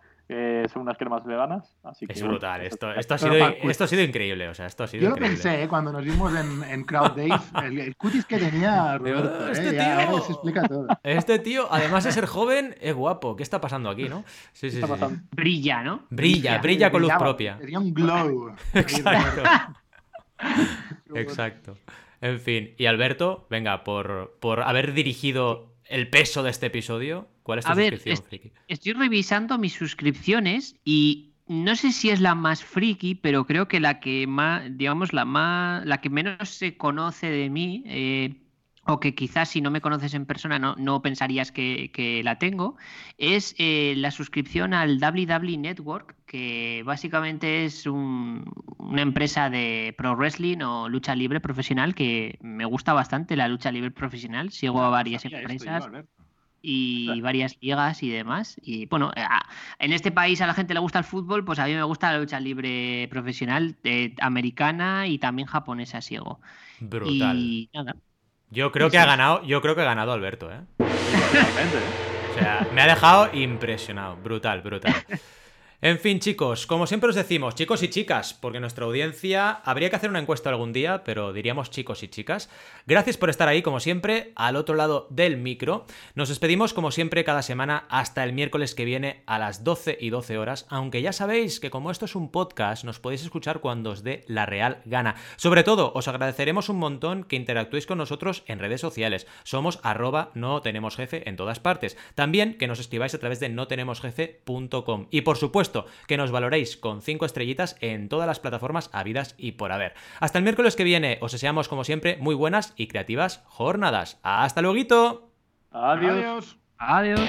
[SPEAKER 4] son unas cremas veganas. Así que,
[SPEAKER 1] es brutal, esto, esto, ha sido, esto ha sido increíble. O sea, esto ha sido
[SPEAKER 3] Yo
[SPEAKER 1] lo
[SPEAKER 3] pensé ¿eh? cuando nos vimos en, en Crowd Days, el, cutis que tenía Roberto. Este ¿eh? tío, se explica todo.
[SPEAKER 1] Este tío, además de ser joven, es guapo. ¿Qué está pasando aquí, no?
[SPEAKER 2] Sí, sí, sí. Brilla, ¿no?
[SPEAKER 1] Brilla, brilla, con luz propia.
[SPEAKER 3] Tenía un glow.
[SPEAKER 1] Exacto. Exacto. En fin, y Alberto, venga, por, por haber dirigido el peso de este episodio, ¿cuál es tu suscripción, friki?
[SPEAKER 2] Estoy revisando mis suscripciones y no sé si es la más friki, pero creo que la que más, digamos, la más, la que menos se conoce de mí, eh, o que quizás si no me conoces en persona no, no pensarías que, la tengo, es eh, la suscripción al WW Network, que básicamente es una empresa de pro wrestling o lucha libre profesional que me gusta bastante la lucha libre profesional. Sigo a varias empresas y varias ligas y demás. Y bueno, en este país a la gente le gusta el fútbol, pues a mí me gusta la lucha libre profesional eh, americana y también japonesa sigo.
[SPEAKER 1] Brutal. Y nada. Yo creo que ha ganado, yo creo que ha ganado Alberto, ¿eh? O sea, me ha dejado impresionado. Brutal, brutal. En fin, chicos, como siempre os decimos, chicos y chicas, porque nuestra audiencia habría que hacer una encuesta algún día, pero diríamos chicos y chicas. Gracias por estar ahí, como siempre, al otro lado del micro. Nos despedimos, como siempre, cada semana hasta el miércoles que viene a las 12 y 12 horas, aunque ya sabéis que como esto es un podcast, nos podéis escuchar cuando os dé la real gana. Sobre todo, os agradeceremos un montón que interactuéis con nosotros en redes sociales. Somos arroba no tenemos jefe en todas partes. También que nos escribáis a través de no tenemos jefe.com. Y por supuesto, que nos valoréis con 5 estrellitas en todas las plataformas habidas y por haber. Hasta el miércoles que viene, os deseamos como siempre muy buenas y creativas jornadas. ¡Hasta luego!
[SPEAKER 4] Adiós.
[SPEAKER 2] Adiós.